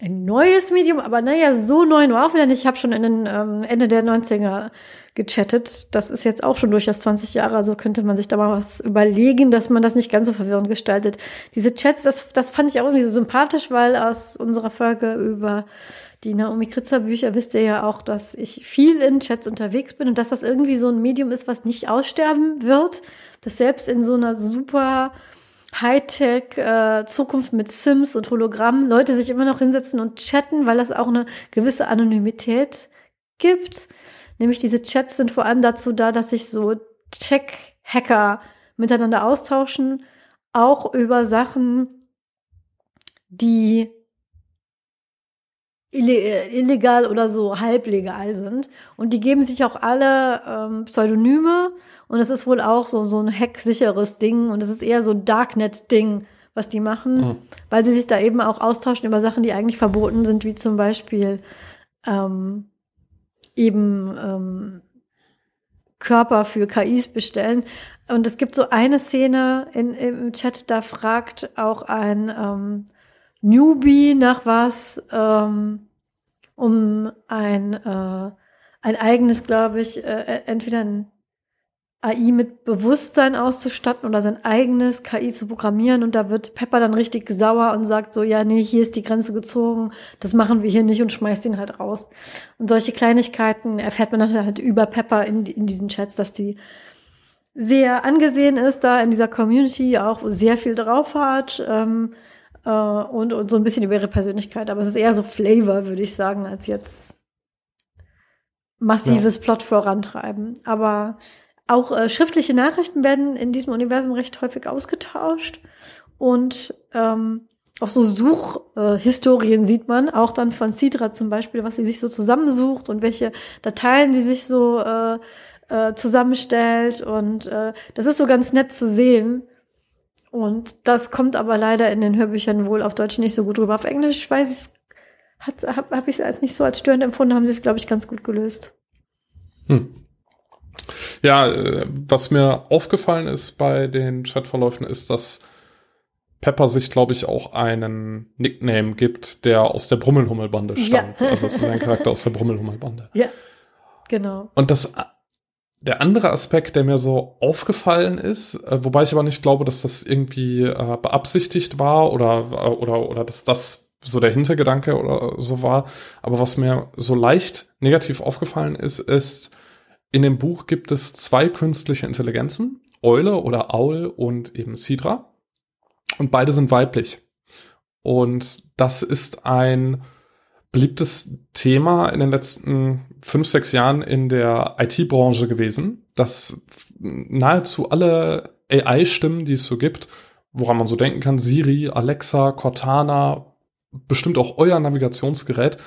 ein neues Medium, aber naja, so neu nur auch wieder nicht. Ich habe schon in den ähm, Ende der 90er gechattet. Das ist jetzt auch schon durchaus 20 Jahre, also könnte man sich da mal was überlegen, dass man das nicht ganz so verwirrend gestaltet. Diese Chats, das, das fand ich auch irgendwie so sympathisch, weil aus unserer Folge über die Naomi Kritzer Bücher wisst ihr ja auch, dass ich viel in Chats unterwegs bin und dass das irgendwie so ein Medium ist, was nicht aussterben wird, dass selbst in so einer super Hightech äh, Zukunft mit Sims und Hologrammen Leute sich immer noch hinsetzen und chatten, weil das auch eine gewisse Anonymität gibt. Nämlich diese Chats sind vor allem dazu da, dass sich so Tech-Hacker miteinander austauschen, auch über Sachen, die illegal oder so halblegal sind. Und die geben sich auch alle ähm, Pseudonyme. Und es ist wohl auch so, so ein hacksicheres Ding. Und es ist eher so ein Darknet-Ding, was die machen, mhm. weil sie sich da eben auch austauschen über Sachen, die eigentlich verboten sind, wie zum Beispiel ähm, eben ähm, Körper für KIs bestellen. Und es gibt so eine Szene in, im Chat, da fragt auch ein ähm, Newbie nach was, ähm, um ein, äh, ein eigenes, glaube ich, äh, entweder ein AI mit Bewusstsein auszustatten oder sein eigenes KI zu programmieren und da wird Pepper dann richtig sauer und sagt so, ja, nee, hier ist die Grenze gezogen, das machen wir hier nicht und schmeißt ihn halt raus. Und solche Kleinigkeiten erfährt man dann halt über Pepper in, in diesen Chats, dass die sehr angesehen ist, da in dieser Community auch sehr viel drauf hat. Ähm, äh, und, und so ein bisschen über ihre Persönlichkeit. Aber es ist eher so Flavor, würde ich sagen, als jetzt massives ja. Plot vorantreiben. Aber auch äh, schriftliche Nachrichten werden in diesem Universum recht häufig ausgetauscht. Und ähm, auch so Suchhistorien äh, sieht man, auch dann von Sidra zum Beispiel, was sie sich so zusammensucht und welche Dateien sie sich so äh, äh, zusammenstellt. Und äh, das ist so ganz nett zu sehen, und das kommt aber leider in den Hörbüchern wohl auf Deutsch nicht so gut rüber. Auf Englisch weiß ich es, habe hab ich es als nicht so als störend empfunden, haben sie es, glaube ich, ganz gut gelöst. Hm. Ja, äh, was mir aufgefallen ist bei den Chatverläufen ist, dass Pepper sich, glaube ich, auch einen Nickname gibt, der aus der Brummelhummelbande stammt. Ja. also es ist ein Charakter aus der Brummelhummelbande. Ja, genau. Und das der andere Aspekt, der mir so aufgefallen ist, äh, wobei ich aber nicht glaube, dass das irgendwie äh, beabsichtigt war oder, äh, oder, oder dass das so der Hintergedanke oder so war. Aber was mir so leicht negativ aufgefallen ist, ist, in dem Buch gibt es zwei künstliche Intelligenzen, Eule oder Aul und eben Sidra. Und beide sind weiblich. Und das ist ein beliebtes Thema in den letzten fünf, sechs Jahren in der IT-Branche gewesen, dass nahezu alle AI-Stimmen, die es so gibt, woran man so denken kann, Siri, Alexa, Cortana, bestimmt auch euer Navigationsgerät,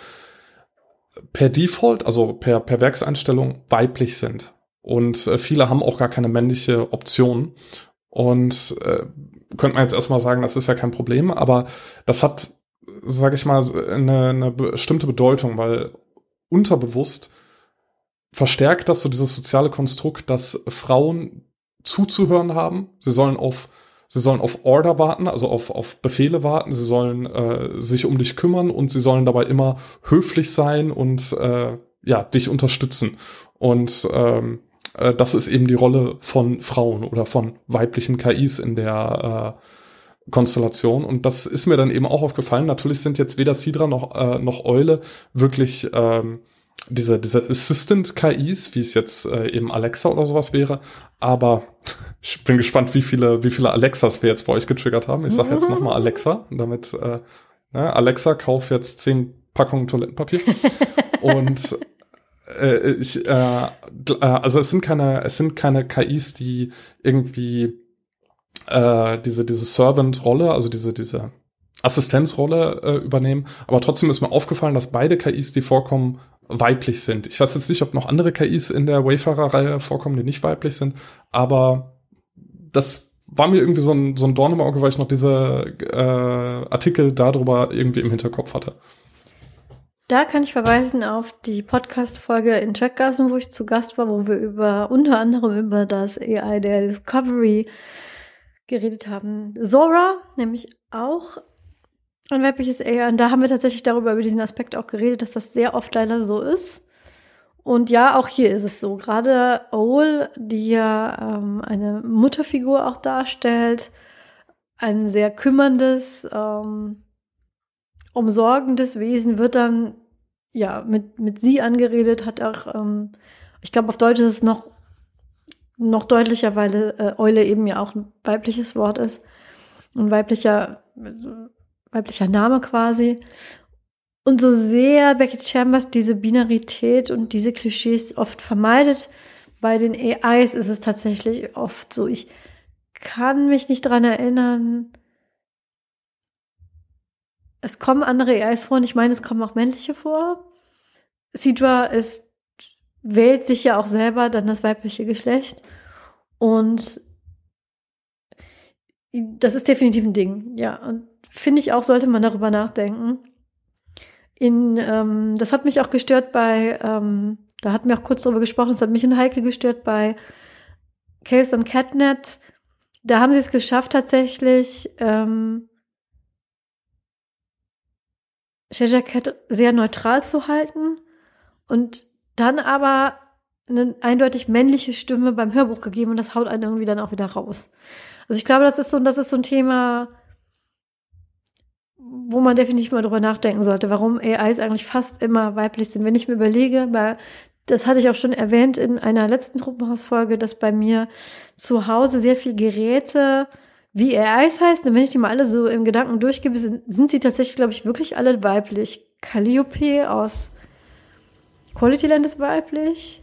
per Default, also per, per Werkseinstellung weiblich sind. Und äh, viele haben auch gar keine männliche Option. Und äh, könnte man jetzt erstmal sagen, das ist ja kein Problem, aber das hat, sage ich mal, eine, eine bestimmte Bedeutung, weil unterbewusst verstärkt das so dieses soziale Konstrukt, dass Frauen zuzuhören haben. Sie sollen auf Sie sollen auf Order warten, also auf, auf Befehle warten. Sie sollen äh, sich um dich kümmern und sie sollen dabei immer höflich sein und äh, ja dich unterstützen. Und ähm, äh, das ist eben die Rolle von Frauen oder von weiblichen KIs in der äh, Konstellation. Und das ist mir dann eben auch aufgefallen. Natürlich sind jetzt weder Sidra noch, äh, noch Eule wirklich ähm, diese, diese Assistant-KIs, wie es jetzt äh, eben Alexa oder sowas wäre. Aber [LAUGHS] ich bin gespannt, wie viele, wie viele Alexas wir jetzt bei euch getriggert haben. Ich sage jetzt nochmal Alexa, damit äh, ne, Alexa, kauf jetzt zehn Packungen Toilettenpapier. [LAUGHS] Und äh, ich, äh, äh, also es sind keine, es sind keine KIs, die irgendwie äh, diese, diese Servant-Rolle, also diese, diese Assistenzrolle äh, übernehmen. Aber trotzdem ist mir aufgefallen, dass beide KIs, die vorkommen, weiblich sind. Ich weiß jetzt nicht, ob noch andere KIs in der Wayfarer-Reihe vorkommen, die nicht weiblich sind, aber das war mir irgendwie so ein, so ein Dorn im Auge, weil ich noch diese äh, Artikel darüber irgendwie im Hinterkopf hatte. Da kann ich verweisen auf die Podcast-Folge in Checkgassen, wo ich zu Gast war, wo wir über unter anderem über das AI der Discovery geredet haben. Zora, nämlich auch ein weibliches AI. Und da haben wir tatsächlich darüber, über diesen Aspekt auch geredet, dass das sehr oft leider so ist. Und ja, auch hier ist es so. Gerade Owl, die ja ähm, eine Mutterfigur auch darstellt, ein sehr kümmerndes, ähm, umsorgendes Wesen, wird dann ja mit, mit sie angeredet, hat auch, ähm, ich glaube, auf Deutsch ist es noch, noch deutlicher, weil äh, Eule eben ja auch ein weibliches Wort ist. Ein weiblicher weiblicher Name quasi. Und so sehr Becky Chambers diese Binarität und diese Klischees oft vermeidet, bei den AIs ist es tatsächlich oft so. Ich kann mich nicht dran erinnern. Es kommen andere AIs vor und ich meine, es kommen auch männliche vor. Sidra ist, wählt sich ja auch selber dann das weibliche Geschlecht. Und das ist definitiv ein Ding, ja. Und finde ich auch, sollte man darüber nachdenken. In, ähm, das hat mich auch gestört bei, ähm, da hatten wir auch kurz drüber gesprochen, das hat mich in Heike gestört bei Chaos und Catnet. Da haben sie es geschafft, tatsächlich ähm, Shaja Cat sehr neutral zu halten und dann aber eine eindeutig männliche Stimme beim Hörbuch gegeben und das haut einen irgendwie dann auch wieder raus. Also ich glaube, das ist so, das ist so ein Thema, wo man definitiv mal drüber nachdenken sollte, warum AIs eigentlich fast immer weiblich sind. Wenn ich mir überlege, weil das hatte ich auch schon erwähnt in einer letzten Truppenhausfolge, dass bei mir zu Hause sehr viel Geräte wie AIs heißt. Und wenn ich die mal alle so im Gedanken durchgebe, sind, sind sie tatsächlich, glaube ich, wirklich alle weiblich. Calliope aus Quality Land ist weiblich.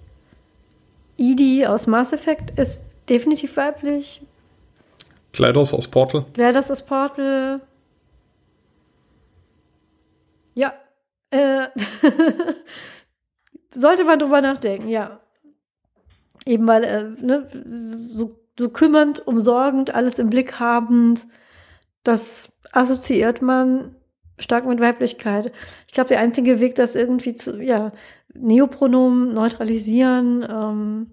Edie aus Mass Effect ist definitiv weiblich. Kleidos aus Portal. Kleidos aus Portal. Ja. Äh, [LAUGHS] sollte man drüber nachdenken, ja. Eben weil, äh, ne, so, so kümmernd, umsorgend, alles im Blick habend, das assoziiert man stark mit Weiblichkeit. Ich glaube, der einzige Weg, das irgendwie zu, ja, Neopronomen neutralisieren, ähm,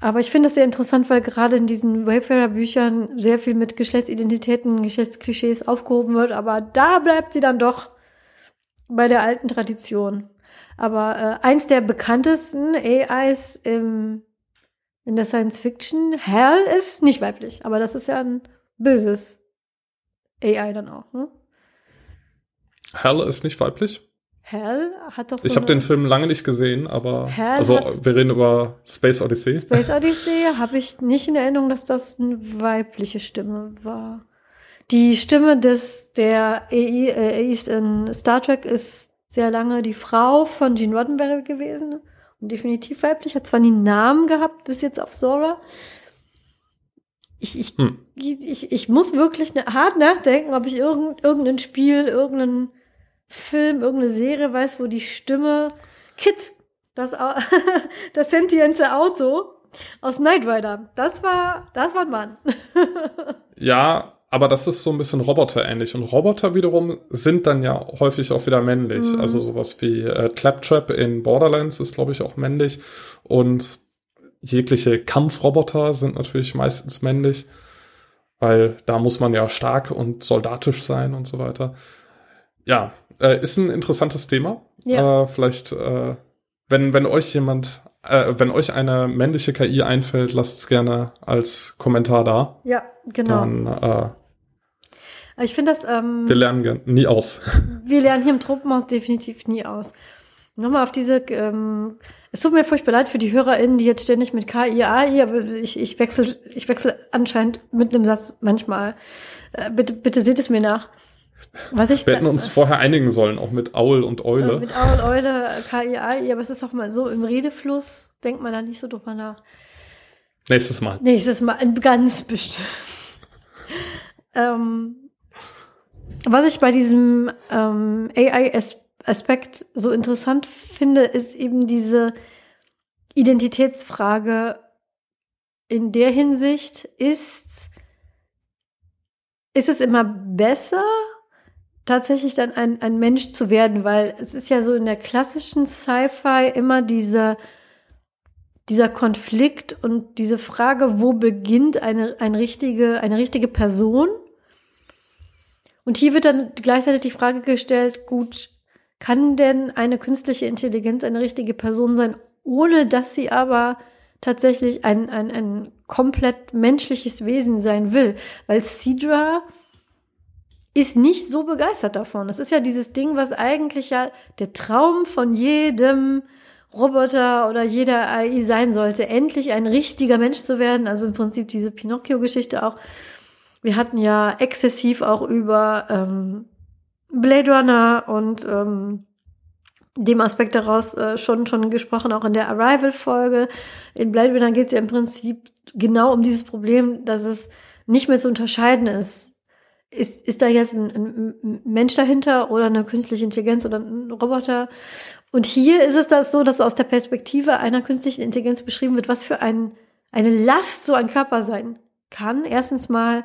aber ich finde es sehr interessant, weil gerade in diesen Wayfarer-Büchern sehr viel mit Geschlechtsidentitäten, Geschlechtsklischees aufgehoben wird. Aber da bleibt sie dann doch bei der alten Tradition. Aber äh, eins der bekanntesten AIs im, in der Science Fiction, Hell, ist nicht weiblich. Aber das ist ja ein böses AI dann auch. Ne? Hell ist nicht weiblich? Hell hat doch so Ich habe den Film lange nicht gesehen, aber Hell also wir reden über Space Odyssey. Space [LAUGHS] Odyssey habe ich nicht in Erinnerung, dass das eine weibliche Stimme war. Die Stimme des der AI, äh, AIs in Star Trek ist sehr lange die Frau von Gene Roddenberry gewesen und definitiv weiblich. Hat zwar nie einen Namen gehabt bis jetzt auf Sora. Ich, ich, Hm. ich, ich muss wirklich hart nachdenken, ob ich irgend, irgendein Spiel, irgendeinen Film, irgendeine Serie weiß, wo die Stimme Kit, das, [LAUGHS] das sentiente Auto aus Knight Rider, das war, das war ein Mann. [LAUGHS] Ja, aber das ist so ein bisschen roboterähnlich. Und Roboter wiederum sind dann ja häufig auch wieder männlich. Mhm. Also sowas wie äh, Claptrap in Borderlands ist, glaube ich, auch männlich. Und jegliche Kampfroboter sind natürlich meistens männlich, weil da muss man ja stark und soldatisch sein und so weiter. Ja, äh, ist ein interessantes Thema. Ja. Äh, vielleicht, äh, wenn, wenn euch jemand, äh, wenn euch eine männliche KI einfällt, lasst es gerne als Kommentar da. Ja, genau. Dann, äh, ich finde das, ähm, wir lernen nie aus. [LAUGHS] wir lernen hier im Tropenhaus definitiv nie aus. Nochmal auf diese, ähm, es tut mir furchtbar leid für die HörerInnen, die jetzt ständig mit KI, AI, aber ich, ich wechsle, ich wechsle anscheinend mit einem Satz manchmal. Äh, bitte, bitte seht es mir nach. Was ich Wir hätten uns vorher einigen sollen, auch mit Aul und Äh, Eule. Mit Aul, Eule, KI, AI, aber es ist auch mal so im Redefluss, denkt man da nicht so drüber nach. Nächstes Mal. Nächstes Mal, ganz bestimmt. ähm, was ich bei diesem ähm, AI-Aspekt so interessant finde, ist eben diese Identitätsfrage in der Hinsicht, ist, ist es immer besser, tatsächlich dann ein, ein Mensch zu werden, weil es ist ja so in der klassischen Sci-Fi immer diese dieser Konflikt und diese Frage, wo beginnt eine, eine, richtige, eine richtige Person? Und hier wird dann gleichzeitig die Frage gestellt, gut, kann denn eine künstliche Intelligenz eine richtige Person sein, ohne dass sie aber tatsächlich ein, ein, ein komplett menschliches Wesen sein will? Weil Sidra ist nicht so begeistert davon. Das ist ja dieses Ding, was eigentlich ja der Traum von jedem Roboter oder jeder AI sein sollte, endlich ein richtiger Mensch zu werden. Also im Prinzip diese Pinocchio-Geschichte auch. Wir hatten ja exzessiv auch über ähm, Blade Runner und ähm, dem Aspekt daraus äh, schon, schon gesprochen, auch in der Arrival-Folge. In Blade Runner geht es ja im Prinzip genau um dieses Problem, dass es nicht mehr zu unterscheiden ist. Ist, ist da jetzt ein, ein Mensch dahinter oder eine künstliche Intelligenz oder ein Roboter? Und hier ist es das so, dass aus der Perspektive einer künstlichen Intelligenz beschrieben wird, was für ein, eine Last so ein Körper sein kann. Erstens mal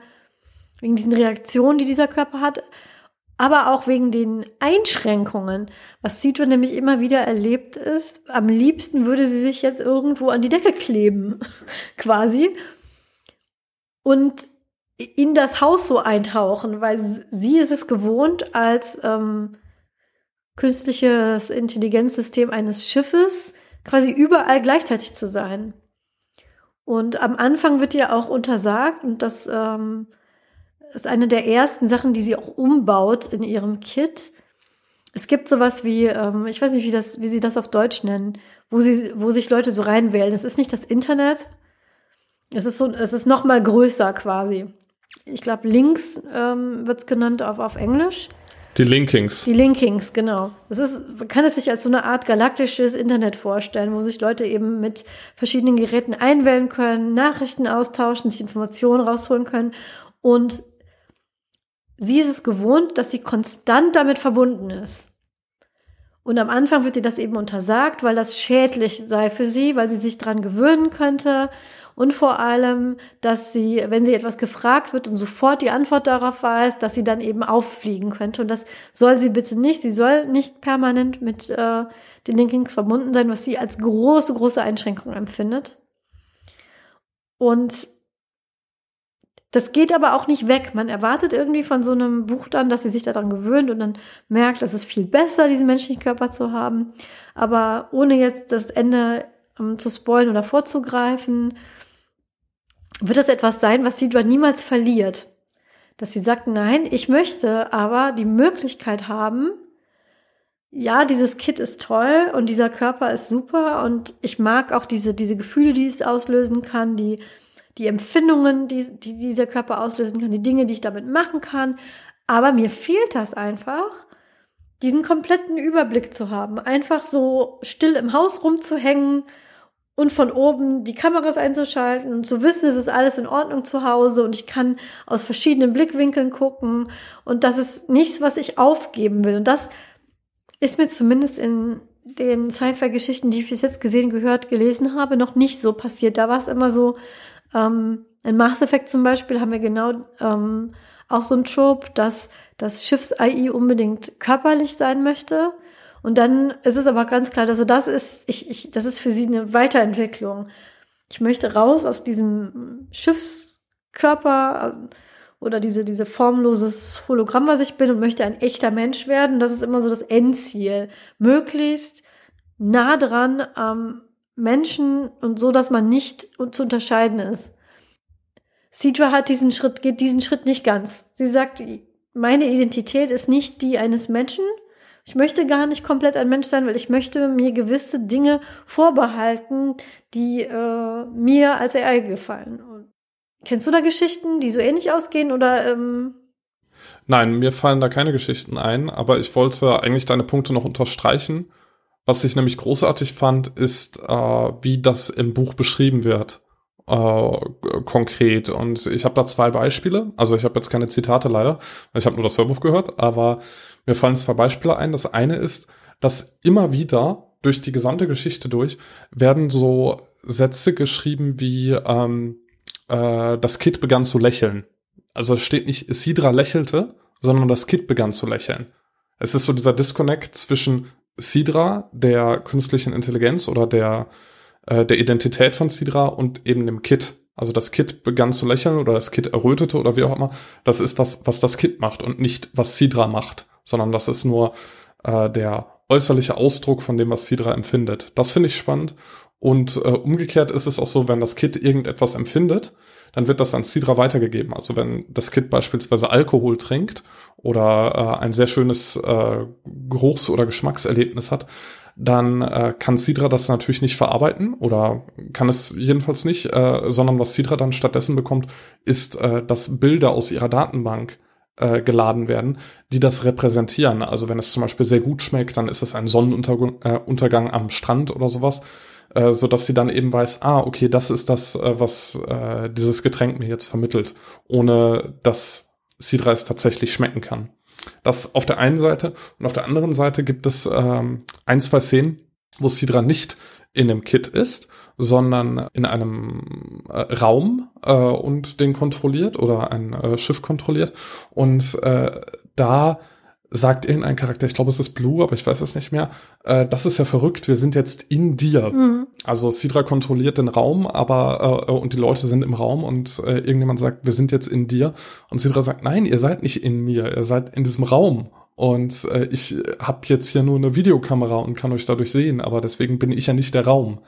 wegen diesen Reaktionen, die dieser Körper hat, aber auch wegen den Einschränkungen. Was Sidra nämlich immer wieder erlebt ist, am liebsten würde sie sich jetzt irgendwo an die Decke kleben, [LAUGHS] quasi. Und in das Haus so eintauchen, weil sie ist es gewohnt, als ähm, künstliches Intelligenzsystem eines Schiffes quasi überall gleichzeitig zu sein. Und am Anfang wird ihr auch untersagt, und das ähm, ist eine der ersten Sachen, die sie auch umbaut in ihrem Kit. Es gibt sowas wie, ähm, ich weiß nicht, wie, das, wie sie das auf Deutsch nennen, wo, sie, wo sich Leute so reinwählen. Es ist nicht das Internet, es ist so, es ist noch mal größer quasi. Ich glaube, Links ähm, wird es genannt auf, auf Englisch. Die Linkings. Die Linkings, genau. Das ist, man kann es sich als so eine Art galaktisches Internet vorstellen, wo sich Leute eben mit verschiedenen Geräten einwählen können, Nachrichten austauschen, sich Informationen rausholen können. Und sie ist es gewohnt, dass sie konstant damit verbunden ist. Und am Anfang wird ihr das eben untersagt, weil das schädlich sei für sie, weil sie sich dran gewöhnen könnte. Und vor allem, dass sie, wenn sie etwas gefragt wird und sofort die Antwort darauf weiß, dass sie dann eben auffliegen könnte. Und das soll sie bitte nicht. Sie soll nicht permanent mit äh, den Linkings verbunden sein, was sie als große, große Einschränkung empfindet. Und das geht aber auch nicht weg. Man erwartet irgendwie von so einem Buch dann, dass sie sich daran gewöhnt und dann merkt, es ist viel besser, diesen menschlichen Körper zu haben. Aber ohne jetzt das Ende um, zu spoilen oder vorzugreifen, wird das etwas sein, was Sidra niemals verliert. dass sie sagt, nein, ich möchte aber die Möglichkeit haben, ja, dieses Kit ist toll und dieser Körper ist super und ich mag auch diese, diese Gefühle, die es auslösen kann, die, die Empfindungen, die, die dieser Körper auslösen kann, die Dinge, die ich damit machen kann. Aber mir fehlt das einfach, diesen kompletten Überblick zu haben. Einfach so still im Haus rumzuhängen und von oben die Kameras einzuschalten und zu wissen, es ist alles in Ordnung zu Hause und ich kann aus verschiedenen Blickwinkeln gucken und das ist nichts, was ich aufgeben will. Und das ist mir zumindest in den Sci-Fi-Geschichten, die ich bis jetzt gesehen, gehört, gelesen habe, noch nicht so passiert. Da war es immer so, ähm, in Mass Effect zum Beispiel haben wir genau ähm, auch so ein Trope, dass das Schiffs-AI unbedingt körperlich sein möchte. Und dann ist es aber ganz klar, also das ist, ich, ich, das ist für sie eine Weiterentwicklung. Ich möchte raus aus diesem Schiffskörper, oder diese, diese formloses Hologramm, was ich bin und möchte ein echter Mensch werden. Das ist immer so das Endziel. Möglichst nah dran am Menschen und so, dass man nicht zu unterscheiden ist. Sidra hat diesen Schritt, geht diesen Schritt nicht ganz. Sie sagt, meine Identität ist nicht die eines Menschen. Ich möchte gar nicht komplett ein Mensch sein, weil ich möchte mir gewisse Dinge vorbehalten, die äh, mir als AI gefallen. Kennst du da Geschichten, die so ähnlich ausgehen oder? Ähm Nein, mir fallen da keine Geschichten ein, aber ich wollte eigentlich deine Punkte noch unterstreichen. Was ich nämlich großartig fand, ist, äh, wie das im Buch beschrieben wird. Äh, konkret. Und ich habe da zwei Beispiele. Also ich habe jetzt keine Zitate leider, ich habe nur das Hörbuch gehört, aber mir fallen zwei Beispiele ein. Das eine ist, dass immer wieder durch die gesamte Geschichte durch werden so Sätze geschrieben wie ähm, äh, das Kid begann zu lächeln. Also es steht nicht, Sidra lächelte, sondern das Kid begann zu lächeln. Es ist so dieser Disconnect zwischen Sidra, der künstlichen Intelligenz oder der, äh, der Identität von Sidra und eben dem Kid. Also das Kid begann zu lächeln oder das Kid errötete oder wie auch immer. Das ist was, was das Kid macht und nicht was Sidra macht, sondern das ist nur äh, der äußerliche Ausdruck von dem, was Sidra empfindet. Das finde ich spannend. Und äh, umgekehrt ist es auch so, wenn das Kit irgendetwas empfindet, dann wird das an Sidra weitergegeben. Also wenn das Kit beispielsweise Alkohol trinkt oder äh, ein sehr schönes äh, Geruchs- oder Geschmackserlebnis hat, dann äh, kann Sidra das natürlich nicht verarbeiten oder kann es jedenfalls nicht, äh, sondern was Sidra dann stattdessen bekommt, ist, äh, dass Bilder aus ihrer Datenbank äh, geladen werden, die das repräsentieren. Also wenn es zum Beispiel sehr gut schmeckt, dann ist es ein Sonnenuntergang äh, am Strand oder sowas äh, so dass sie dann eben weiß, ah, okay, das ist das, äh, was äh, dieses Getränk mir jetzt vermittelt, ohne dass Sidra es tatsächlich schmecken kann. Das auf der einen Seite und auf der anderen Seite gibt es ähm, ein, zwei Szenen, wo Sidra nicht in dem Kit ist, sondern in einem äh, Raum äh, und den kontrolliert oder ein äh, Schiff kontrolliert. Und äh, da sagt irgendein Charakter, ich glaube es ist Blue, aber ich weiß es nicht mehr, äh, das ist ja verrückt, wir sind jetzt in dir. Mhm. Also Sidra kontrolliert den Raum, aber äh, und die Leute sind im Raum und äh, irgendjemand sagt, wir sind jetzt in dir. Und Sidra sagt, nein, ihr seid nicht in mir, ihr seid in diesem Raum. Und äh, ich habe jetzt hier nur eine Videokamera und kann euch dadurch sehen, aber deswegen bin ich ja nicht der Raum.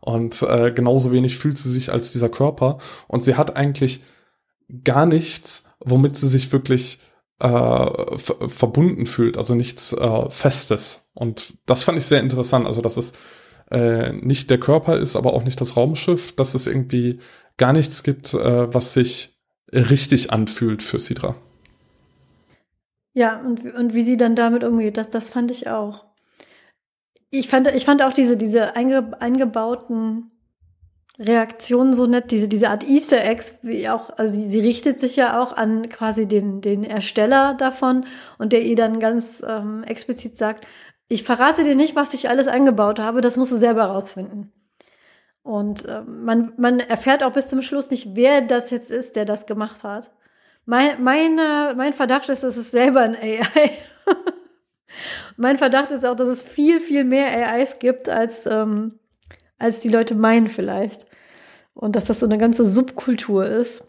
Und äh, genauso wenig fühlt sie sich als dieser Körper. Und sie hat eigentlich gar nichts, womit sie sich wirklich äh, verbunden fühlt, also nichts äh, Festes. Und das fand ich sehr interessant. Also, dass es äh, nicht der Körper ist, aber auch nicht das Raumschiff, dass es irgendwie gar nichts gibt, äh, was sich richtig anfühlt für Sidra. Ja, und, und wie sie dann damit umgeht, das, das fand ich auch. Ich fand, ich fand auch diese, diese einge, eingebauten Reaktionen so nett, diese, diese Art Easter Eggs, wie auch, also sie, sie richtet sich ja auch an quasi den, den Ersteller davon und der ihr dann ganz ähm, explizit sagt, ich verrate dir nicht, was ich alles eingebaut habe, das musst du selber rausfinden. Und äh, man, man erfährt auch bis zum Schluss nicht, wer das jetzt ist, der das gemacht hat. Mein, meine, mein Verdacht ist, es ist selber ein AI. [LAUGHS] mein Verdacht ist auch, dass es viel, viel mehr AIs gibt, als, ähm, als die Leute meinen vielleicht. Und dass das so eine ganze Subkultur ist.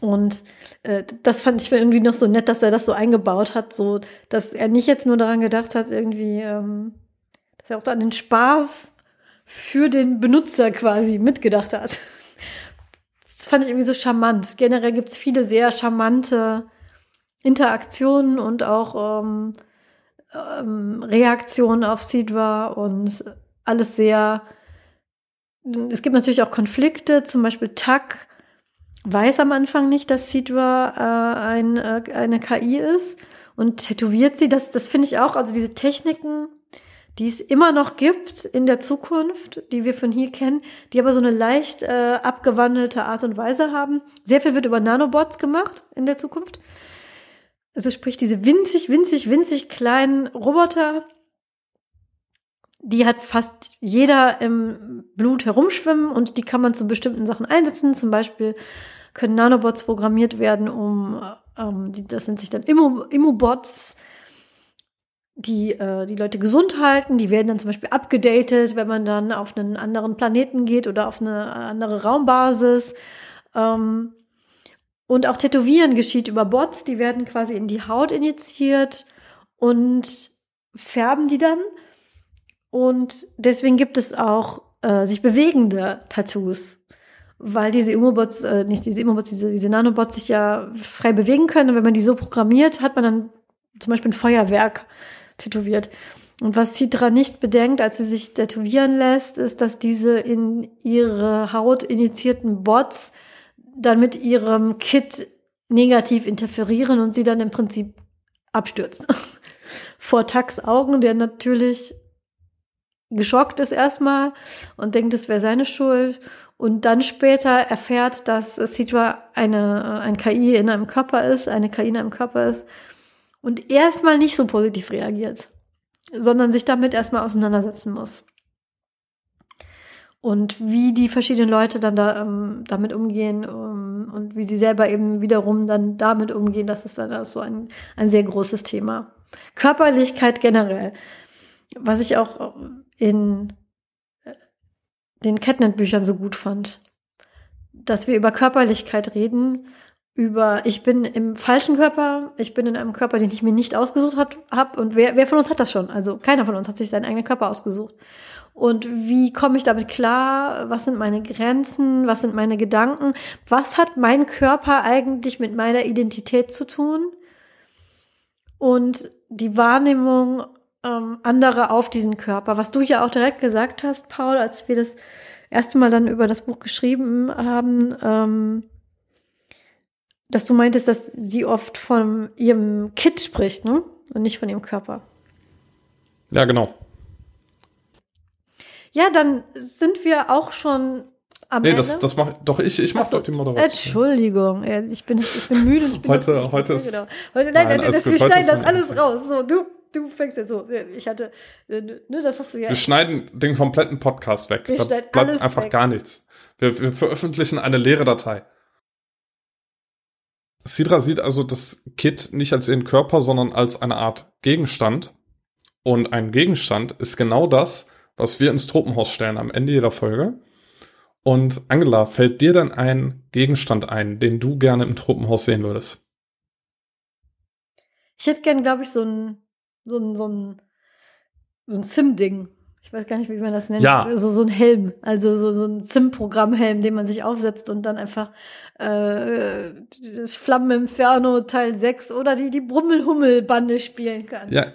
Und äh, das fand ich irgendwie noch so nett, dass er das so eingebaut hat, so dass er nicht jetzt nur daran gedacht hat, irgendwie, ähm, dass er auch an den Spaß für den Benutzer quasi mitgedacht hat. das fand ich irgendwie so charmant. Generell gibt es viele sehr charmante Interaktionen und auch ähm, ähm, Reaktionen auf Sidra und alles sehr. Es gibt natürlich auch Konflikte, zum Beispiel Tak weiß am Anfang nicht, dass Sidra äh, ein, äh, eine KI ist und tätowiert sie. Das, das finde ich auch, also diese Techniken, die es immer noch gibt in der Zukunft, die wir von hier kennen, die aber so eine leicht äh, abgewandelte Art und Weise haben. Sehr viel wird über Nanobots gemacht in der Zukunft. Also sprich diese winzig, winzig, winzig kleinen Roboter, die hat fast jeder im Blut herumschwimmen und die kann man zu bestimmten Sachen einsetzen. Zum Beispiel können Nanobots programmiert werden, um, ähm, die, das sind sich dann Immo, Immobots, die äh, die Leute gesund halten. Die werden dann zum Beispiel abgedatet, wenn man dann auf einen anderen Planeten geht oder auf eine andere Raumbasis. Ähm, und auch Tätowieren geschieht über Bots, die werden quasi in die Haut injiziert und färben die dann. Und deswegen gibt es auch äh, sich bewegende Tattoos, weil diese Immobots, äh, nicht diese Immobots, diese, diese Nanobots sich ja frei bewegen können. Und wenn man die so programmiert, hat man dann zum Beispiel ein Feuerwerk tätowiert. Und was Citra nicht bedenkt, als sie sich tätowieren lässt, ist, dass diese in ihre Haut injizierten Bots dann mit ihrem Kit negativ interferieren und sie dann im Prinzip abstürzt. [LAUGHS] Vor Tax Augen, der natürlich geschockt ist erstmal und denkt, es wäre seine Schuld und dann später erfährt, dass Sidra eine, ein KI in einem Körper ist, eine KI in einem Körper ist und erstmal nicht so positiv reagiert, sondern sich damit erstmal auseinandersetzen muss. Und wie die verschiedenen Leute dann da, ähm, damit umgehen um, und wie sie selber eben wiederum dann damit umgehen, das ist dann so ein, ein sehr großes Thema. Körperlichkeit generell. Was ich auch in äh, den Catnet-Büchern so gut fand. Dass wir über Körperlichkeit reden, über ich bin im falschen Körper, ich bin in einem Körper, den ich mir nicht ausgesucht habe. Und wer, wer von uns hat das schon? Also keiner von uns hat sich seinen eigenen Körper ausgesucht. Und wie komme ich damit klar? Was sind meine Grenzen? Was sind meine Gedanken? Was hat mein Körper eigentlich mit meiner Identität zu tun? Und die Wahrnehmung ähm, andere auf diesen Körper. Was du ja auch direkt gesagt hast, Paul, als wir das erste Mal dann über das Buch geschrieben haben, ähm, dass du meintest, dass sie oft von ihrem Kit spricht, ne? Und nicht von ihrem Körper. Ja, genau. Ja, dann sind wir auch schon am nee, Ende. das, das mach doch ich, ich mach so, doch die Moderation. Entschuldigung, ich bin, ich bin müde und ich bin heute, heute ist, genau. Heute, nein, nein, das, wir schneiden das alles raus. So, du, du fängst ja so. Ich hatte, äh, ne, das hast du ja. Wir schneiden den kompletten Podcast weg. Wir da bleibt einfach weg. gar nichts. Wir, wir veröffentlichen eine leere Datei. Sidra sieht also das Kit nicht als ihren Körper, sondern als eine Art Gegenstand. Und ein Gegenstand ist genau das, was wir ins Tropenhaus stellen am Ende jeder Folge. Und Angela, fällt dir denn ein Gegenstand ein, den du gerne im Tropenhaus sehen würdest? Ich hätte gern, glaube ich, so ein so ein, so ein, so ein Sim-Ding. Ich weiß gar nicht, wie man das nennt. Ja. So, so ein Helm. Also so, so ein Sim-Programmhelm, den man sich aufsetzt und dann einfach äh, das Flammeninferno Teil 6 oder die, die Brummelhummel-Bande spielen kann. Ja.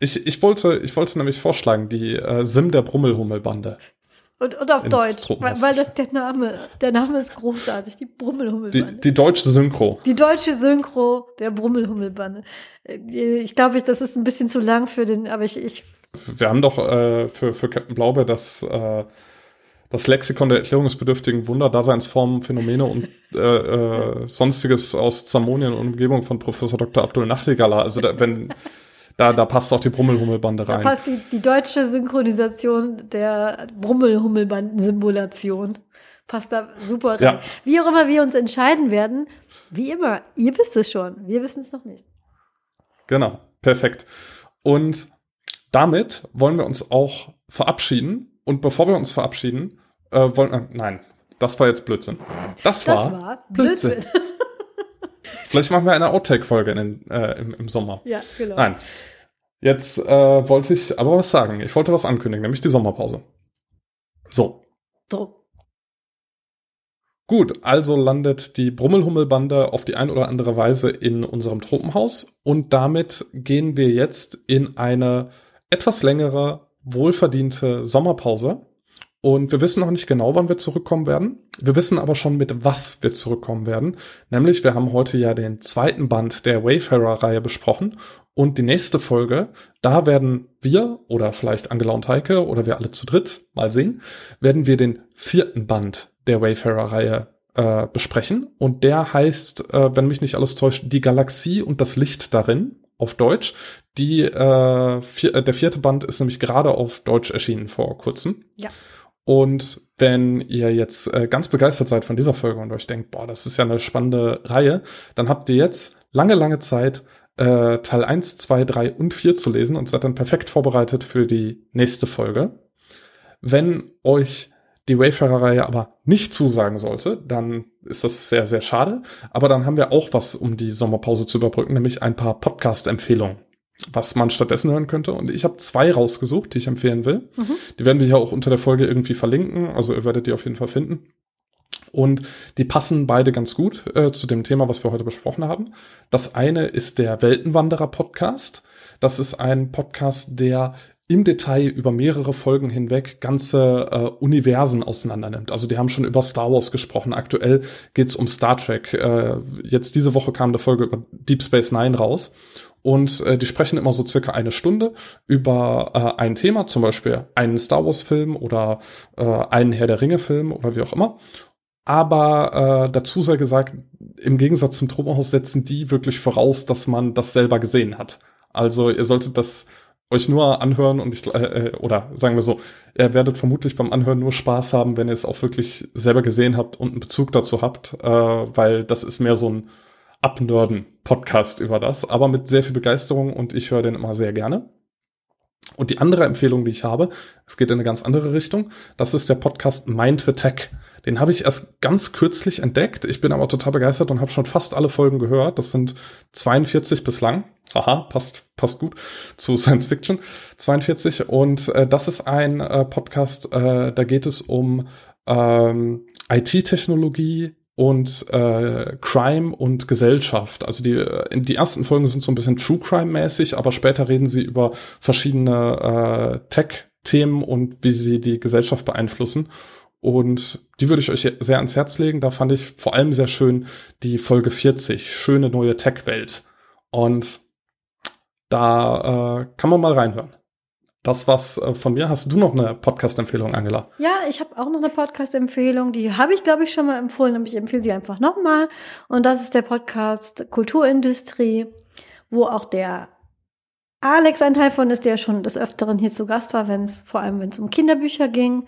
Ich, ich, wollte, ich wollte nämlich vorschlagen, die äh, Sim der Brummelhummel-Bande. Und, und auf Deutsch, weil, weil das, der Name, der Name ist großartig, die Brummelhummelbande. Die, die deutsche Synchro. Die deutsche Synchro der Brummelhummelbande. Äh, ich glaube, das ist ein bisschen zu lang für den, aber ich, ich Wir haben doch äh, für, für Captain Blaubeer das, äh, das Lexikon der erklärungsbedürftigen Wunder, Daseinsformen, Phänomene und äh, äh, sonstiges aus Zamonien und Umgebung von Professor Dr. Abdul Nachtigaller. Also da, wenn da, da passt auch die Brummelhummelbande rein. Da passt die, die deutsche Synchronisation der Brummelhummelbanden-Simulation. Passt da super rein. Ja. Wie auch immer wir uns entscheiden werden, wie immer, ihr wisst es schon, wir wissen es noch nicht. Genau, perfekt. Und damit wollen wir uns auch verabschieden. Und bevor wir uns verabschieden, äh, wollen, äh, nein, das war jetzt Blödsinn. Das war, das war Blödsinn. Blödsinn. [LAUGHS] Vielleicht machen wir eine Outtake-Folge äh, im, im Sommer. Ja, genau. Nein. Jetzt äh, wollte ich aber was sagen. Ich wollte was ankündigen, nämlich die Sommerpause. So. So. Gut, also landet die Brummelhummelbande auf die ein oder andere Weise in unserem Tropenhaus und damit gehen wir jetzt in eine etwas längere, wohlverdiente Sommerpause. Und wir wissen noch nicht genau, wann wir zurückkommen werden. Wir wissen aber schon, mit was wir zurückkommen werden. Nämlich, wir haben heute ja den zweiten Band der Wayfarer-Reihe besprochen. Und die nächste Folge, da werden wir oder vielleicht Angela und Heike oder wir alle zu dritt, mal sehen, werden wir den vierten Band der Wayfarer-Reihe äh, besprechen. Und der heißt, äh, wenn mich nicht alles täuscht, Die Galaxie und das Licht darin auf Deutsch. Die, äh, vier, äh, der vierte Band ist nämlich gerade auf Deutsch erschienen vor kurzem. Ja. Und wenn ihr jetzt äh, ganz begeistert seid von dieser Folge und euch denkt, boah, das ist ja eine spannende Reihe, dann habt ihr jetzt lange, lange Zeit, äh, Teil 1, 2, 3 und 4 zu lesen und seid dann perfekt vorbereitet für die nächste Folge. Wenn euch die Wayfarer-Reihe aber nicht zusagen sollte, dann ist das sehr, sehr schade. Aber dann haben wir auch was, um die Sommerpause zu überbrücken, nämlich ein paar Podcast-Empfehlungen, was man stattdessen hören könnte. Und ich habe zwei rausgesucht, die ich empfehlen will. Mhm. Die werden wir hier auch unter der Folge irgendwie verlinken. Also ihr werdet die auf jeden Fall finden. Und die passen beide ganz gut äh, zu dem Thema, was wir heute besprochen haben. Das eine ist der Weltenwanderer Podcast. Das ist ein Podcast, der im Detail über mehrere Folgen hinweg ganze äh, Universen auseinandernimmt. Also die haben schon über Star Wars gesprochen. Aktuell geht's um Star Trek. Äh, jetzt diese Woche kam eine Folge über Deep Space Nine raus. Und äh, die sprechen immer so circa eine Stunde über äh, ein Thema, zum Beispiel einen Star Wars-Film oder äh, einen Herr der Ringe-Film oder wie auch immer. Aber äh, dazu sei gesagt, im Gegensatz zum Tropenhaus setzen die wirklich voraus, dass man das selber gesehen hat. Also ihr solltet das euch nur anhören und ich, äh, äh, oder sagen wir so, ihr werdet vermutlich beim Anhören nur Spaß haben, wenn ihr es auch wirklich selber gesehen habt und einen Bezug dazu habt, äh, weil das ist mehr so ein Abnörden-Podcast über das, aber mit sehr viel Begeisterung und ich höre den immer sehr gerne. Und die andere Empfehlung, die ich habe, es geht in eine ganz andere Richtung, das ist der Podcast Mind for Tech. Den habe ich erst ganz kürzlich entdeckt. Ich bin aber total begeistert und habe schon fast alle Folgen gehört. Das sind 42 bislang. Aha, passt, passt gut zu [LAUGHS] Science Fiction. 42. Und äh, das ist ein äh, Podcast, äh, da geht es um ähm, IT-Technologie und äh, Crime und Gesellschaft. Also die, die ersten Folgen sind so ein bisschen True Crime-mäßig, aber später reden sie über verschiedene äh, Tech-Themen und wie sie die Gesellschaft beeinflussen. Und die würde ich euch sehr ans Herz legen. Da fand ich vor allem sehr schön die Folge 40, schöne neue Tech-Welt. Und da äh, kann man mal reinhören. Das war's äh, von mir. Hast du noch eine Podcast-Empfehlung, Angela? Ja, ich habe auch noch eine Podcast-Empfehlung. Die habe ich, glaube ich, schon mal empfohlen, aber ich empfehle sie einfach nochmal. Und das ist der Podcast Kulturindustrie, wo auch der Alex ein Teil von ist, der schon des Öfteren hier zu Gast war, wenn es vor allem wenn es um Kinderbücher ging.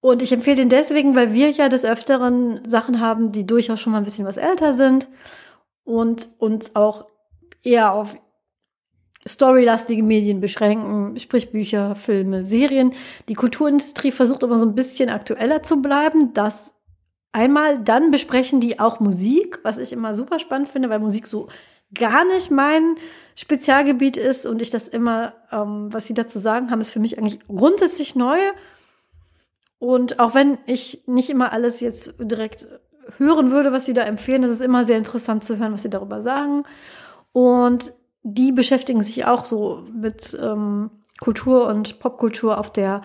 Und ich empfehle den deswegen, weil wir ja des Öfteren Sachen haben, die durchaus schon mal ein bisschen was älter sind und uns auch eher auf storylastige Medien beschränken, sprich Bücher, Filme, Serien. Die Kulturindustrie versucht immer so ein bisschen aktueller zu bleiben. Das einmal, dann besprechen die auch Musik, was ich immer super spannend finde, weil Musik so gar nicht mein Spezialgebiet ist und ich das immer, ähm, was sie dazu sagen haben, ist für mich eigentlich grundsätzlich neu. Und auch wenn ich nicht immer alles jetzt direkt hören würde, was sie da empfehlen, ist es immer sehr interessant zu hören, was sie darüber sagen. Und die beschäftigen sich auch so mit ähm, Kultur und Popkultur auf der,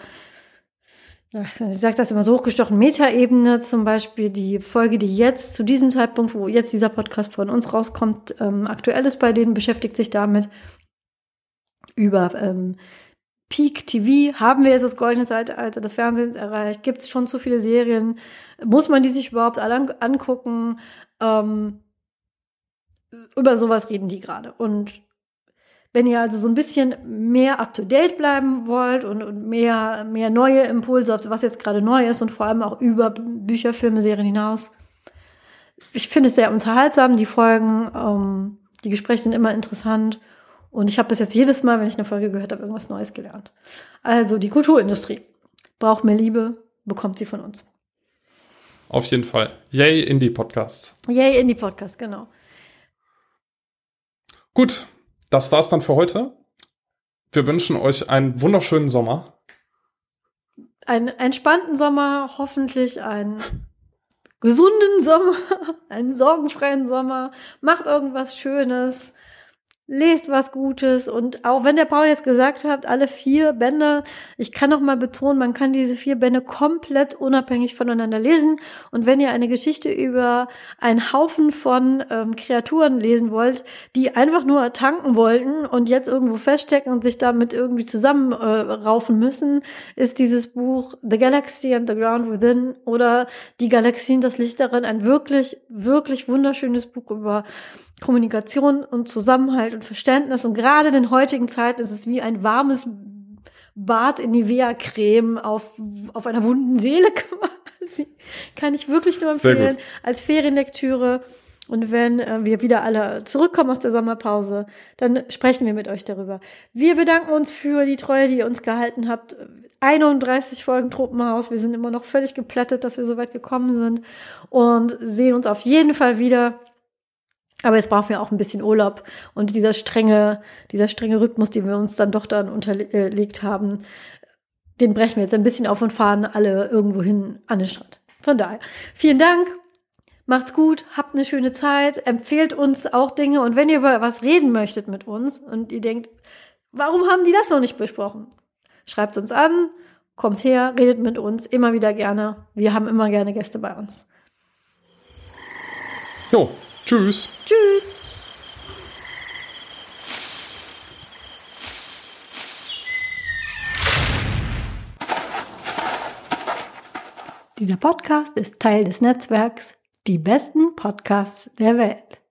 ich sage das immer so hochgestochen, Metaebene. Zum Beispiel die Folge, die jetzt zu diesem Zeitpunkt, wo jetzt dieser Podcast von uns rauskommt, ähm, aktuell ist bei denen, beschäftigt sich damit über ähm, Peak TV haben wir jetzt das goldene Zeitalter des Fernsehens erreicht? Gibt es schon zu viele Serien? Muss man die sich überhaupt alle angucken? Ähm, über sowas reden die gerade. Und wenn ihr also so ein bisschen mehr up-to-date bleiben wollt und, und, mehr, mehr neue Impulse, was jetzt gerade neu ist und vor allem auch über Bücher, Filme, Serien hinaus. Ich finde es sehr unterhaltsam, die Folgen. Ähm, die Gespräche sind immer interessant. Und ich habe bis jetzt jedes Mal, wenn ich eine Folge gehört habe, irgendwas Neues gelernt. Also die Kulturindustrie braucht mehr Liebe, bekommt sie von uns. Auf jeden Fall. Yay Indie-Podcasts. Yay Indie-Podcasts, genau. Gut, das war's dann für heute. Wir wünschen euch einen wunderschönen Sommer. Einen entspannten Sommer, hoffentlich einen gesunden Sommer, [LAUGHS] einen sorgenfreien Sommer. Macht irgendwas Schönes lest was Gutes. Und auch wenn der Paul jetzt gesagt hat, alle vier Bände, ich kann noch mal betonen, man kann diese vier Bände komplett unabhängig voneinander lesen. Und wenn ihr eine Geschichte über einen Haufen von ähm, Kreaturen lesen wollt, die einfach nur tanken wollten und jetzt irgendwo feststecken und sich damit irgendwie zusammenraufen äh, müssen, ist dieses Buch The Galaxy and the Ground Within oder Die Galaxien, das Licht darin ein wirklich, wirklich wunderschönes Buch über Kommunikation und Zusammenhalt und Verständnis. Und gerade in den heutigen Zeiten ist es wie ein warmes Bad in Nivea-Creme auf, auf einer wunden Seele [LAUGHS] quasi. Kann ich wirklich nur empfehlen. Als Ferienlektüre. Und wenn äh, wir wieder alle zurückkommen aus der Sommerpause, dann sprechen wir mit euch darüber. Wir bedanken uns für die Treue, die ihr uns gehalten habt. 31 Folgen Tropenhaus. Wir sind immer noch völlig geplättet, dass wir so weit gekommen sind und sehen uns auf jeden Fall wieder aber jetzt brauchen wir auch ein bisschen Urlaub und dieser strenge, dieser strenge Rhythmus, den wir uns dann doch dann unterlegt haben, den brechen wir jetzt ein bisschen auf und fahren alle irgendwo hin an den Strand. Von daher, vielen Dank. Macht's gut, habt eine schöne Zeit, empfehlt uns auch Dinge und wenn ihr über was reden möchtet mit uns und ihr denkt, warum haben die das noch nicht besprochen? Schreibt uns an, kommt her, redet mit uns, immer wieder gerne. Wir haben immer gerne Gäste bei uns. Jo, Tschüss. Tschüss. Dieser Podcast ist Teil des Netzwerks Die besten Podcasts der Welt.